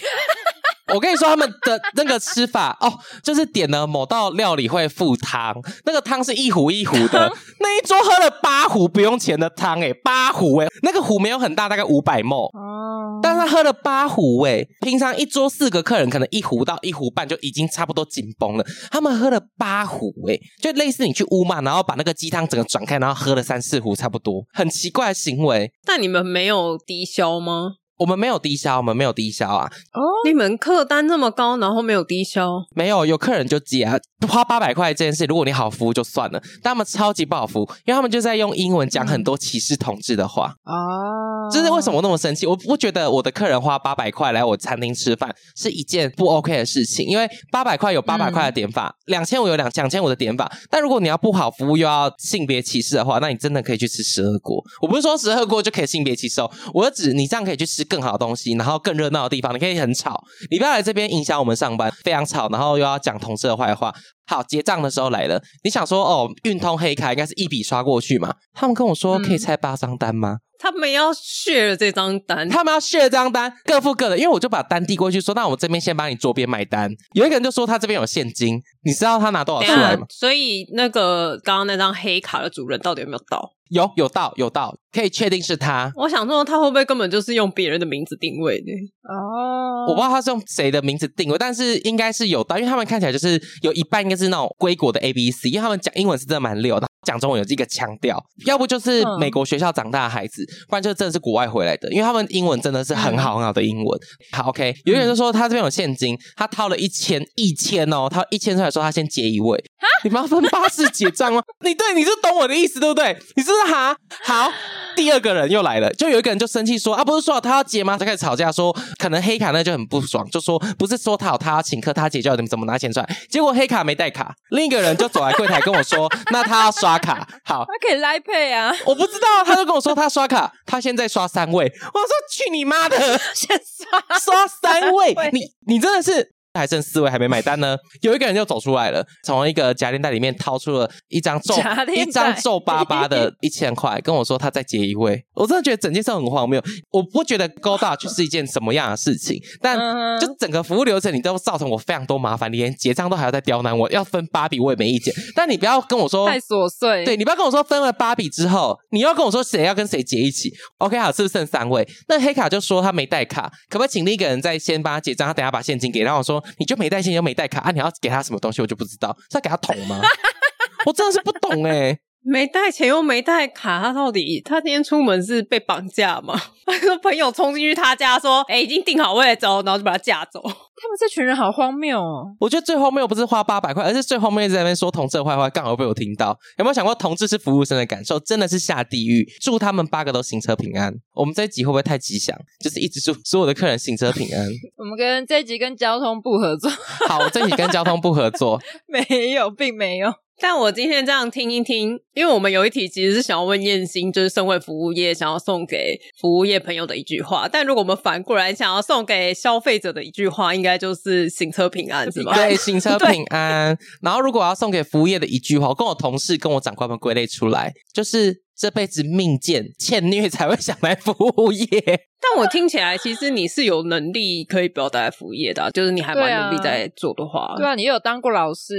我跟你说，他们的那个吃法哦，就是点了某道料理会附汤，那个汤是一壶一壶的，那一桌喝了八壶不用钱的汤，诶八壶诶那个壶没有很大，大概五百 ml 哦，但是他喝了八壶诶，平常一桌四个客人可能一壶到一壶半就已经差不多紧绷了，他们喝了八壶诶，就类似你去乌嘛，然后把那个鸡汤整个转开，然后喝了三四壶差不多，很奇怪的行为。但你们没有低消吗？我们没有低消，我们没有低消啊！哦，你们客单这么高，然后没有低消？没有，有客人就接啊，花八百块这件事，如果你好服务就算了，但他们超级不好服务，因为他们就在用英文讲很多歧视同志的话哦。这是为什么我那么生气？我不觉得我的客人花八百块来我餐厅吃饭是一件不 OK 的事情，因为八百块有八百块的点法，两千五有两两千五的点法。但如果你要不好服务又要性别歧视的话，那你真的可以去吃十二锅。我不是说十二锅就可以性别歧视哦，我指你这样可以去吃。更好的东西，然后更热闹的地方，你可以很吵，你不要来这边影响我们上班，非常吵，然后又要讲同事的坏话。好，结账的时候来了，你想说哦，运通黑卡应该是一笔刷过去嘛？他们跟我说可以拆八张单吗？嗯他们要 share 这张单，他们要 share 这张单，各付各的。因为我就把单递过去，说：“那我们这边先帮你桌边买单。”有一个人就说他这边有现金，你知道他拿多少出来吗？所以那个刚刚那张黑卡的主人到底有没有到？有，有到，有到，可以确定是他。我想说，他会不会根本就是用别人的名字定位的？哦，我不知道他是用谁的名字定位，但是应该是有到，因为他们看起来就是有一半应该是那种归国的 A B C，因为他们讲英文是真的蛮溜的。讲中文有这个腔调，要不就是美国学校长大的孩子，嗯、不然就真的是国外回来的，因为他们英文真的是很好很好的英文。嗯、好，OK，有人就说他这边有现金，他掏了一千一千哦，掏一千出来说他先结一位，你们要分八次结账吗？你对，你是懂我的意思对不对？你是不是哈？好。第二个人又来了，就有一个人就生气说：“啊，不是说他要结吗？”就开始吵架说，可能黑卡那就很不爽，就说不是说他好他要请客，他结就要你们怎么拿钱出来？结果黑卡没带卡，另一个人就走来柜台跟我说：“那他要刷卡，好，他可以 Line Pay 啊。”我不知道，他就跟我说他刷卡，他现在刷三位。我说去你妈的，先刷刷三位，你你真的是。还剩四位还没买单呢，有一个人就走出来了，从一个夹链袋里面掏出了一张皱一张皱巴巴的 一千块，跟我说他再结一位。我真的觉得整件事很荒谬，我不觉得 Go Dutch 是一件什么样的事情，但就整个服务流程你都造成我非常多麻烦，你连结账都还要再刁难我，要分八笔我也没意见，但你不要跟我说太琐碎，对，你不要跟我说分了八笔之后，你要跟我说谁要跟谁结一起，OK 好，是不是剩三位？那黑卡就说他没带卡，可不可以请另一个人再先帮他结账，他等下把现金给，然后我说。你就没带现金又没带卡啊？你要给他什么东西？我就不知道，是要给他桶吗？我真的是不懂哎、欸。没带钱又没带卡，他到底他今天出门是被绑架吗？他说朋友冲进去他家说：“哎、欸，已经订好位了，走。”然后就把他架走。他们这群人好荒谬哦！我觉得最荒谬不是花八百块，而是最荒谬在那边说同志的坏话，刚好被我听到。有没有想过同志是服务生的感受？真的是下地狱。祝他们八个都行车平安。我们这一集会不会太吉祥？就是一直祝所有的客人行车平安。我们跟这一集跟交通部合作。好，我这一集跟交通部合作。没有，并没有。但我今天这样听一听，因为我们有一题其实是想要问燕心，就是身为服务业想要送给服务业朋友的一句话。但如果我们反过来想要送给消费者的一句话，应该就是行车平安，是吗？对，行车 平安。然后如果要送给服务业的一句话，我跟我同事跟我长官们归类出来，就是这辈子命贱欠虐才会想来服务业。但我听起来，其实你是有能力可以不要待在服务业的，啊，就是你还蛮努力在做的话。对啊，你又有当过老师，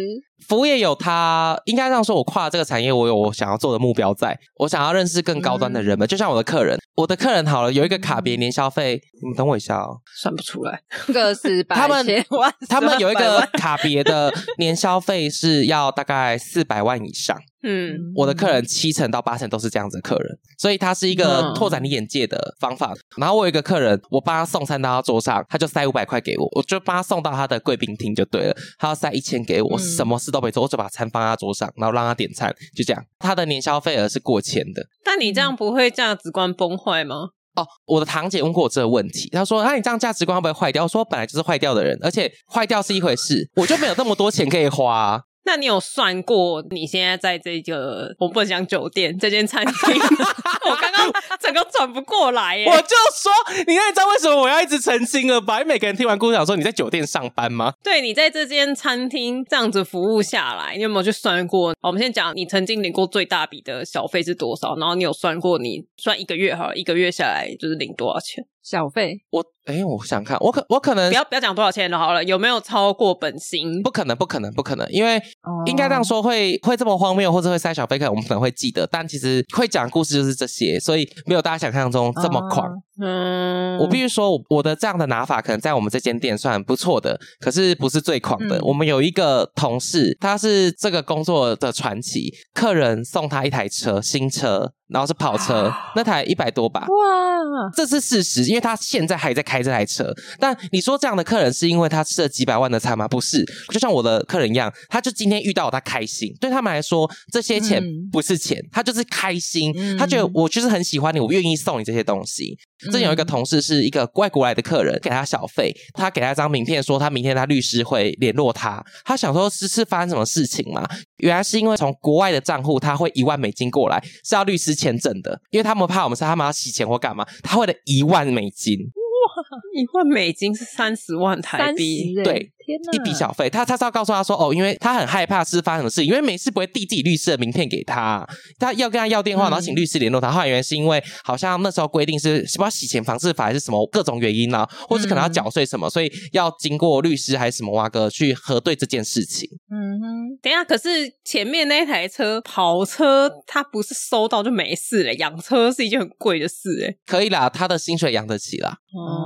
服务业有他应该这样说，我跨了这个产业，我有我想要做的目标在，在我想要认识更高端的人们，嗯、就像我的客人，我的客人好了，有一个卡别年消费，你们等我一下哦，算不出来，个十 百千万，他们有一个卡别的年消费是要大概四百万以上。嗯，我的客人七成到八成都是这样子的客人，所以他是一个拓展你眼界的方法。嗯、然后我有一个客人，我帮他送餐到他桌上，他就塞五百块给我，我就帮他送到他的贵宾厅就对了。他要塞一千给我，嗯、什么事都没做，我就把餐放在他桌上，然后让他点餐，就这样。他的年消费额是过千的。但你这样不会价值观崩坏吗？哦，我的堂姐问过我这个问题，她说：“那、啊、你这样价值观会不会坏掉？”我说：“本来就是坏掉的人，而且坏掉是一回事，我就没有那么多钱可以花、啊。”那你有算过你现在在这个我不能讲酒店这间餐厅？我刚刚整个转不过来耶！我就说，你看你知道为什么我要一直澄清了吧？因为每个人听完故事想说，你在酒店上班吗？对，你在这间餐厅这样子服务下来，你有没有去算过？我们先讲你曾经领过最大笔的小费是多少？然后你有算过你算一个月哈，一个月下来就是领多少钱？小费？我。哎，我想看，我可我可能不要不要讲多少钱了，好了，有没有超过本薪？不可能，不可能，不可能，因为应该这样说会会这么荒谬，或者会塞小飞，可能我们可能会记得，但其实会讲故事就是这些，所以没有大家想象中这么狂。嗯，我必须说，我的这样的拿法可能在我们这间店算不错的，可是不是最狂的。嗯、我们有一个同事，他是这个工作的传奇，客人送他一台车，新车，然后是跑车，啊、那台一百多吧。哇，这是事实，因为他现在还在开。开这台车，但你说这样的客人是因为他吃了几百万的餐吗？不是，就像我的客人一样，他就今天遇到我，他开心。对他们来说，这些钱不是钱，他就是开心。他觉得我就是很喜欢你，我愿意送你这些东西。之前有一个同事是一个外国来的客人，给他小费，他给他一张名片，说他明天他律师会联络他。他想说是是发生什么事情吗？原来是因为从国外的账户他会一万美金过来，是要律师签证的，因为他们怕我们是他们要洗钱或干嘛，他汇了一万美金。一万美金是三十万台币，对。天，一笔小费，他他是要告诉他说，哦，因为他很害怕是发生什么事，因为每次不会递自己律师的名片给他，他要跟他要电话，然后请律师联络他。后来原来是因为好像那时候规定是不知道洗钱防治法还是什么各种原因啊，或是可能要缴税什么，所以要经过律师还是什么哇哥去核对这件事情。嗯哼，等一下，可是前面那台车跑车，他不是收到就没事了，养车是一件很贵的事，诶可以啦，他的薪水养得起啦。哦，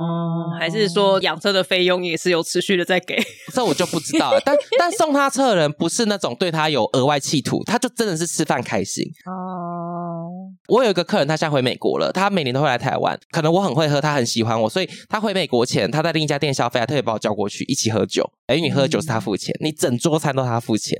还是说养车的费用也是有持续的在给？这我就不知道了，但但送他车的人不是那种对他有额外企图，他就真的是吃饭开心哦。我有一个客人，他现在回美国了，他每年都会来台湾。可能我很会喝，他很喜欢我，所以他回美国前，他在另一家店消费，他特别把我叫过去一起喝酒。哎，你喝酒是他付钱，你整桌餐都是他付钱。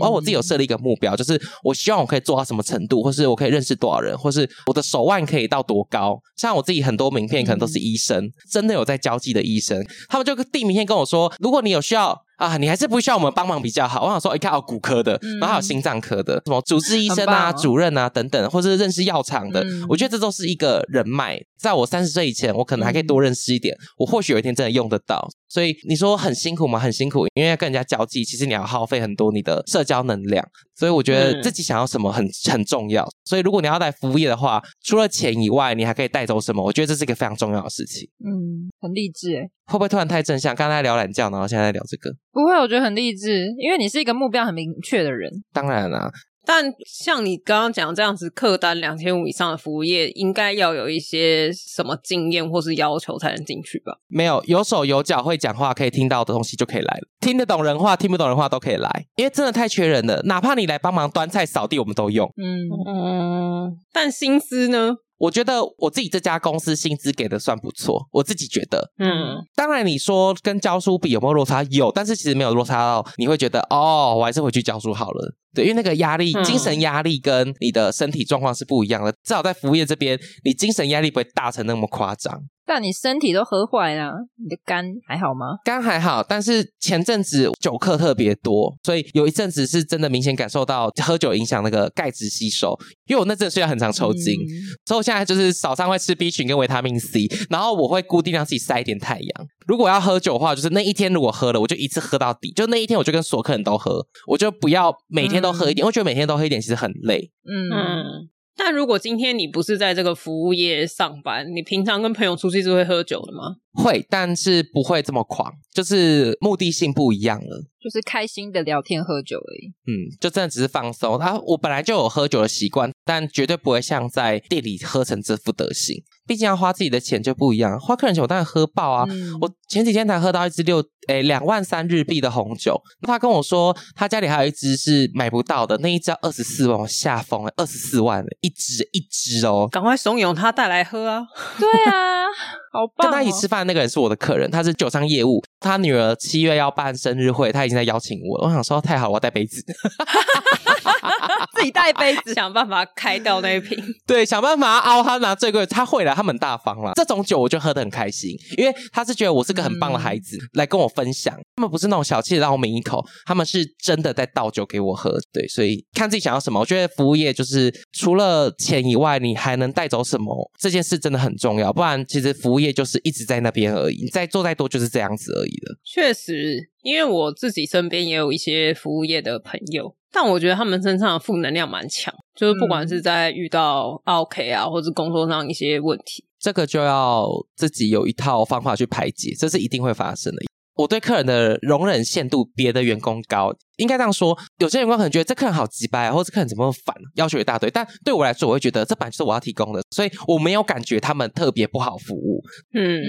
然后我自己有设立一个目标，就是我希望我可以做到什么程度，或是我可以认识多少人，或是我的手腕可以到多高。像我自己很多名片可能都是医生，真的有在交际的医生，他们就递名片跟我说，如果你有需要。啊，你还是不需要我们帮忙比较好。我想说，一看有骨科的，然后还有心脏科的，什么主治医生啊、主任啊等等，或者是认识药厂的，嗯、我觉得这都是一个人脉。在我三十岁以前，我可能还可以多认识一点，我或许有一天真的用得到。所以你说很辛苦吗？很辛苦，因为要跟人家交际，其实你要耗费很多你的社交能量。所以我觉得自己想要什么很很重要。所以如果你要来服务业的话，除了钱以外，你还可以带走什么？我觉得这是一个非常重要的事情。嗯，很励志诶。会不会突然太正向？刚才聊懒觉，然后现在在聊这个？不会，我觉得很励志，因为你是一个目标很明确的人。当然啦。但像你刚刚讲这样子，客单两千五以上的服务业，应该要有一些什么经验或是要求才能进去吧？没有，有手有脚会讲话可以听到的东西就可以来了。听得懂人话，听不懂人话都可以来，因为真的太缺人了。哪怕你来帮忙端菜、扫地，我们都用。嗯嗯，但薪资呢？我觉得我自己这家公司薪资给的算不错，我自己觉得，嗯，当然你说跟教书比有没有落差？有，但是其实没有落差到你会觉得哦，我还是回去教书好了。对，因为那个压力，精神压力跟你的身体状况是不一样的。至少在服务业这边，你精神压力不会大成那么夸张。但你身体都喝坏了，你的肝还好吗？肝还好，但是前阵子酒客特别多，所以有一阵子是真的明显感受到喝酒影响那个钙质吸收。因为我那阵虽然很常抽筋，嗯、所以我现在就是早上会吃 B 群跟维他命 C，然后我会固定让自己晒一点太阳。如果要喝酒的话，就是那一天如果喝了，我就一次喝到底，就那一天我就跟所有客人都喝，我就不要每天都喝一点，嗯、我觉得每天都喝一点其实很累。嗯。但如果今天你不是在这个服务业上班，你平常跟朋友出去是会喝酒的吗？会，但是不会这么狂，就是目的性不一样了。就是开心的聊天喝酒而已。嗯，就真的只是放松。他我本来就有喝酒的习惯，但绝对不会像在店里喝成这副德行。毕竟要花自己的钱就不一样，花客人钱我当然喝爆啊！嗯、我前几天才喝到一支六诶两万三日币的红酒，他跟我说他家里还有一支是买不到的，那一支要二十四万，我吓疯了，二十四万一支一支哦！赶快怂恿他带来喝啊！对啊，好棒、哦！跟他一起吃饭的那个人是我的客人，他是酒商业务，他女儿七月要办生日会，他已经在邀请我了。我想说太好了，我要 带杯子。自己带杯子，想办法开掉那一瓶。对，想办法熬他拿最贵，他会了，他们很大方了。这种酒我就喝得很开心，因为他是觉得我是个很棒的孩子，嗯、来跟我分享。他们不是那种小气的让我抿一口，他们是真的在倒酒给我喝。对，所以看自己想要什么。我觉得服务业就是除了钱以外，你还能带走什么？这件事真的很重要。不然，其实服务业就是一直在那边而已，你再做再多就是这样子而已了。确实，因为我自己身边也有一些服务业的朋友。但我觉得他们身上的负能量蛮强，就是不管是在遇到 OK 啊，或者工作上一些问题，这个就要自己有一套方法去排解，这是一定会发生的。我对客人的容忍限度，别的员工高。应该这样说，有些员工可能觉得这客人好机掰啊，或者客人怎么烦，要求一大堆。但对我来说，我会觉得这本来就是我要提供的，所以我没有感觉他们特别不好服务。嗯，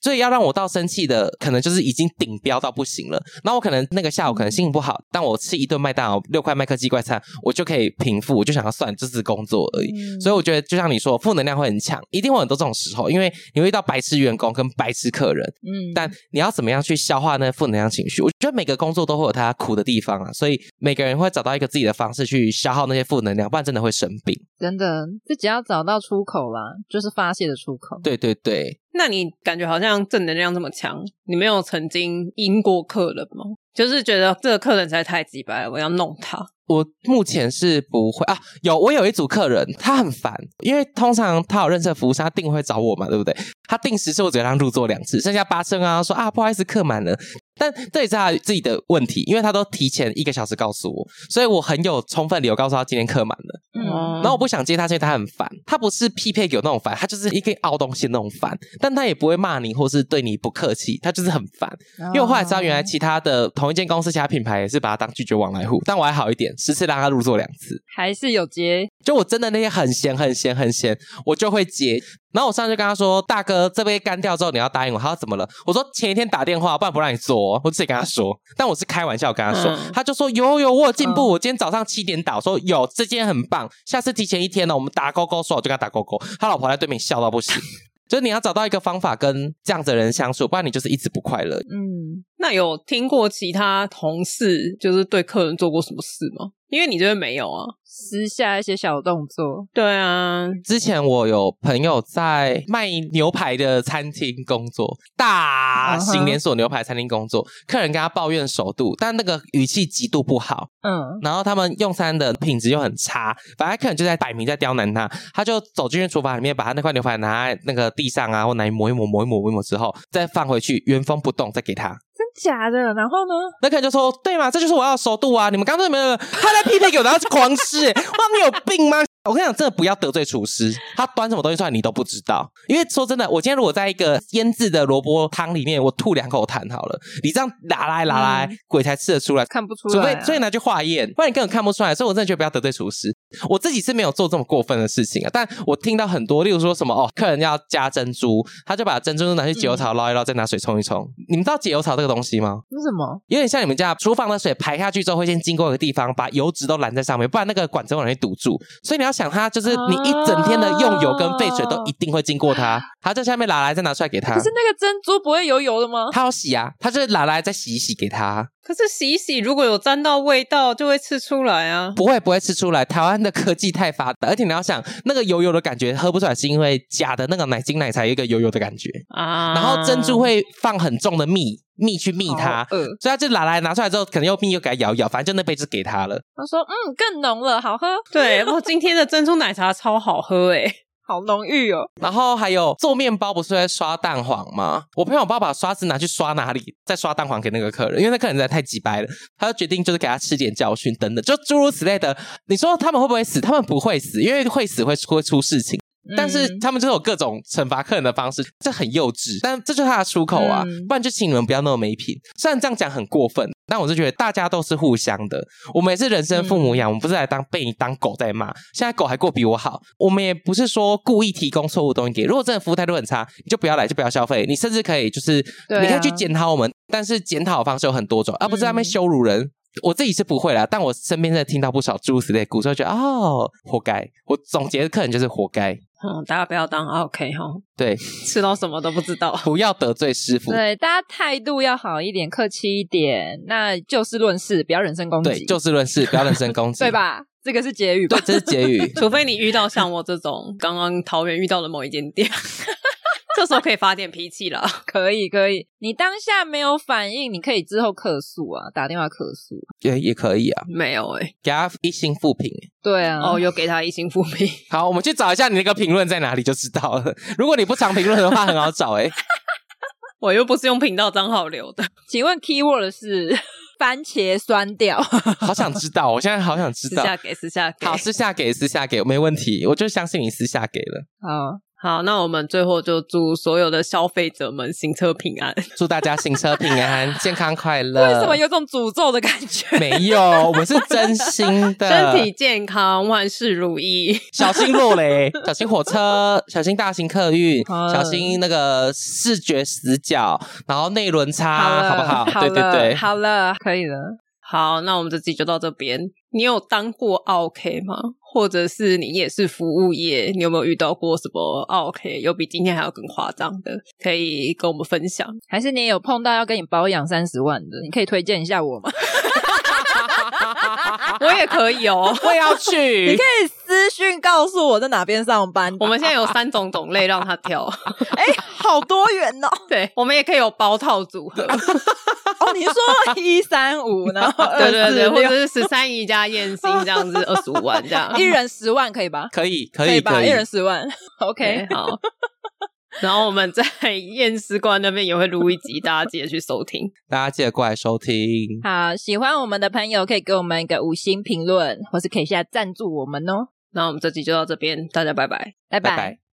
所以要让我到生气的，可能就是已经顶标到不行了。那我可能那个下午可能心情不好，嗯、但我吃一顿麦当劳六块麦克鸡怪餐，我就可以平复，我就想要算这是工作而已。嗯、所以我觉得，就像你说，负能量会很强，一定会很多这种时候，因为你会遇到白痴员工跟白痴客人。嗯，但你要怎么样去消化那负能量情绪？我觉得每个工作都会有它苦的地方啊，所以。每个人会找到一个自己的方式去消耗那些负能量，不然真的会生病。真的，自己要找到出口啦，就是发泄的出口。对对对，那你感觉好像正能量这么强，你没有曾经赢过客人吗？就是觉得这个客人实在太鸡掰了，我要弄他。我目前是不会啊，有我有一组客人，他很烦，因为通常他有认识的服务生，他定会找我嘛，对不对？他定十次，我只让他入座两次，剩下八次啊，说啊不好意思，客满了。但这也是他自己的问题，因为他都提前一个小时告诉我，所以我很有充分理由告诉他今天客满了。嗯，然后我不想接他，所以他很烦。他不是匹配给我那种烦，他就是一个凹东西那种烦，但他也不会骂你或是对你不客气，他就是很烦。因为我后来知道，原来其他的同一间公司其他品牌也是把他当拒绝往来户，但我还好一点。十次让他入座两次，还是有接。就我真的那些很闲很闲很闲，我就会接。然后我上次就跟他说：“大哥，这杯干掉之后你要答应我。”他说：“怎么了？”我说：“前一天打电话，不然不让你做。”我自己跟他说，但我是开玩笑跟他说。嗯、他就说：“有有，我有进步。嗯、我今天早上七点打，我说有，这间很棒。下次提前一天呢，我们打勾勾。”说我就跟他打勾勾。他老婆在对面笑到不行。就是你要找到一个方法跟这样子的人相处，不然你就是一直不快乐。嗯，那有听过其他同事就是对客人做过什么事吗？因为你这边没有啊，私下一些小动作。对啊，之前我有朋友在卖牛排的餐厅工作，大型连锁牛排餐厅工作，uh huh. 客人跟他抱怨熟度，但那个语气极度不好。嗯，然后他们用餐的品质又很差，反正客人就在摆明在刁难他，他就走进去厨房里面，把他那块牛排拿在那个地上啊，或拿抹一抹，抹一抹，抹一抹之后，再放回去，原封不动再给他。假的，然后呢？那客人就说：“对嘛，这就是我要的熟度啊！你们刚刚有没有？他在匹配给我，然后狂吃，哇，你有病吗？”我跟你讲，真的不要得罪厨师，他端什么东西出来你都不知道。因为说真的，我今天如果在一个腌制的萝卜汤里面，我吐两口痰好了，你这样拿来拿来，嗯、鬼才吃得出来，看不出来、啊。所以所以拿去化验，不然你根本看不出来。所以我真的觉得不要得罪厨师。我自己是没有做这么过分的事情啊，但我听到很多，例如说什么哦，客人要加珍珠，他就把珍珠拿去解油槽捞一捞，再拿水冲一冲。你们知道解油槽这个东西吗？是什么？有点像你们家厨房的水排下去之后，会先经过一个地方，把油脂都拦在上面，不然那个管子会容易堵住。所以你要想，它就是。你一整天的用油跟废水都一定会经过它，它在下面拿来再拿出来给他。可是那个珍珠不会油油的吗？它要洗啊，它就是拿来再洗一洗给他。可是洗一洗，如果有沾到味道，就会吃出来啊。不会不会吃出来，台湾的科技太发达，而且你要想那个油油的感觉喝不出来，是因为假的那个奶精奶茶有一个油油的感觉啊。然后珍珠会放很重的蜜蜜去蜜它，嗯，所以他就拿来拿出来之后，可能又蜜又给它咬一咬，反正就那杯子给他了。他说：“嗯，更浓了，好喝。”对，我今天的珍珠奶茶超好喝诶。好浓郁哦。然后还有做面包不是在刷蛋黄吗？我朋友爸把刷子拿去刷哪里，再刷蛋黄给那个客人，因为那客人实在太机掰了，他就决定就是给他吃点教训等等，就诸如此类的。你说他们会不会死？他们不会死，因为会死会会出事情。但是他们就有各种惩罚客人的方式，这很幼稚。但这就是他的出口啊，嗯、不然就请你们不要那么没品。虽然这样讲很过分，但我是觉得大家都是互相的。我们也是人生父母养，我们不是来当被你当狗在骂。现在狗还过比我好，我们也不是说故意提供错误东西给。如果真的服务态度很差，你就不要来，就不要消费。你甚至可以就是，你可以去检讨我们，但是检讨的方式有很多种，而不是在那边羞辱人。我自己是不会啦，但我身边在听到不少诸如此类故事，觉得哦，活该。我总结的客人就是活该。嗯，大家不要当 OK 哈。对，吃到什么都不知道，不要得罪师傅。对，大家态度要好一点，客气一点。那就事论事，不要人身攻击。对，就事论事，不要人身攻 击，对吧？这个是结语吧？对，这是结语。除非你遇到像我这种刚刚桃园遇到的某一间店。这时候可以发点脾气了，可以可以。你当下没有反应，你可以之后客诉啊，打电话客诉，也也可以啊。没有哎、欸，给他一星复评。对啊，哦，有给他一星复评。好，我们去找一下你那个评论在哪里就知道了。如果你不常评论的话，很好找哎、欸。我又不是用频道账号留的。请问 keyword 是番茄酸掉？好想知道，我现在好想知道。私下给，私下给。好，私下给，私下给，没问题。我就相信你私下给了。好。好，那我们最后就祝所有的消费者们行车平安，祝大家行车平安、健康快乐。为什么有种诅咒的感觉？没有，我们是真心的，身体健康，万事如意，小心落雷，小心火车，小心大型客运，小心那个视觉死角，然后内轮差，好不好？好对对对，好了，可以了。好，那我们这集就到这边。你有当过 OK 吗？或者是你也是服务业，你有没有遇到过什么 OK 有比今天还要更夸张的？可以跟我们分享。还是你有碰到要跟你保养三十万的？你可以推荐一下我吗？我也可以哦，我也要去。你可以私讯告诉我在哪边上班。我们现在有三种种类让他挑，哎、欸，好多元哦。对，我们也可以有包套组合。哦，你说一三五，然后对对对，或者是十三姨加燕心这样子，二十五万这样，一人十万可以吧？可以，可以，可以吧？一人十万，OK，好。然后我们在 验尸官那边也会录一集，大家记得去收听，大家记得过来收听。好，喜欢我们的朋友可以给我们一个五星评论，或是可以下赞助我们哦。那我们这集就到这边，大家拜拜，拜拜。拜拜。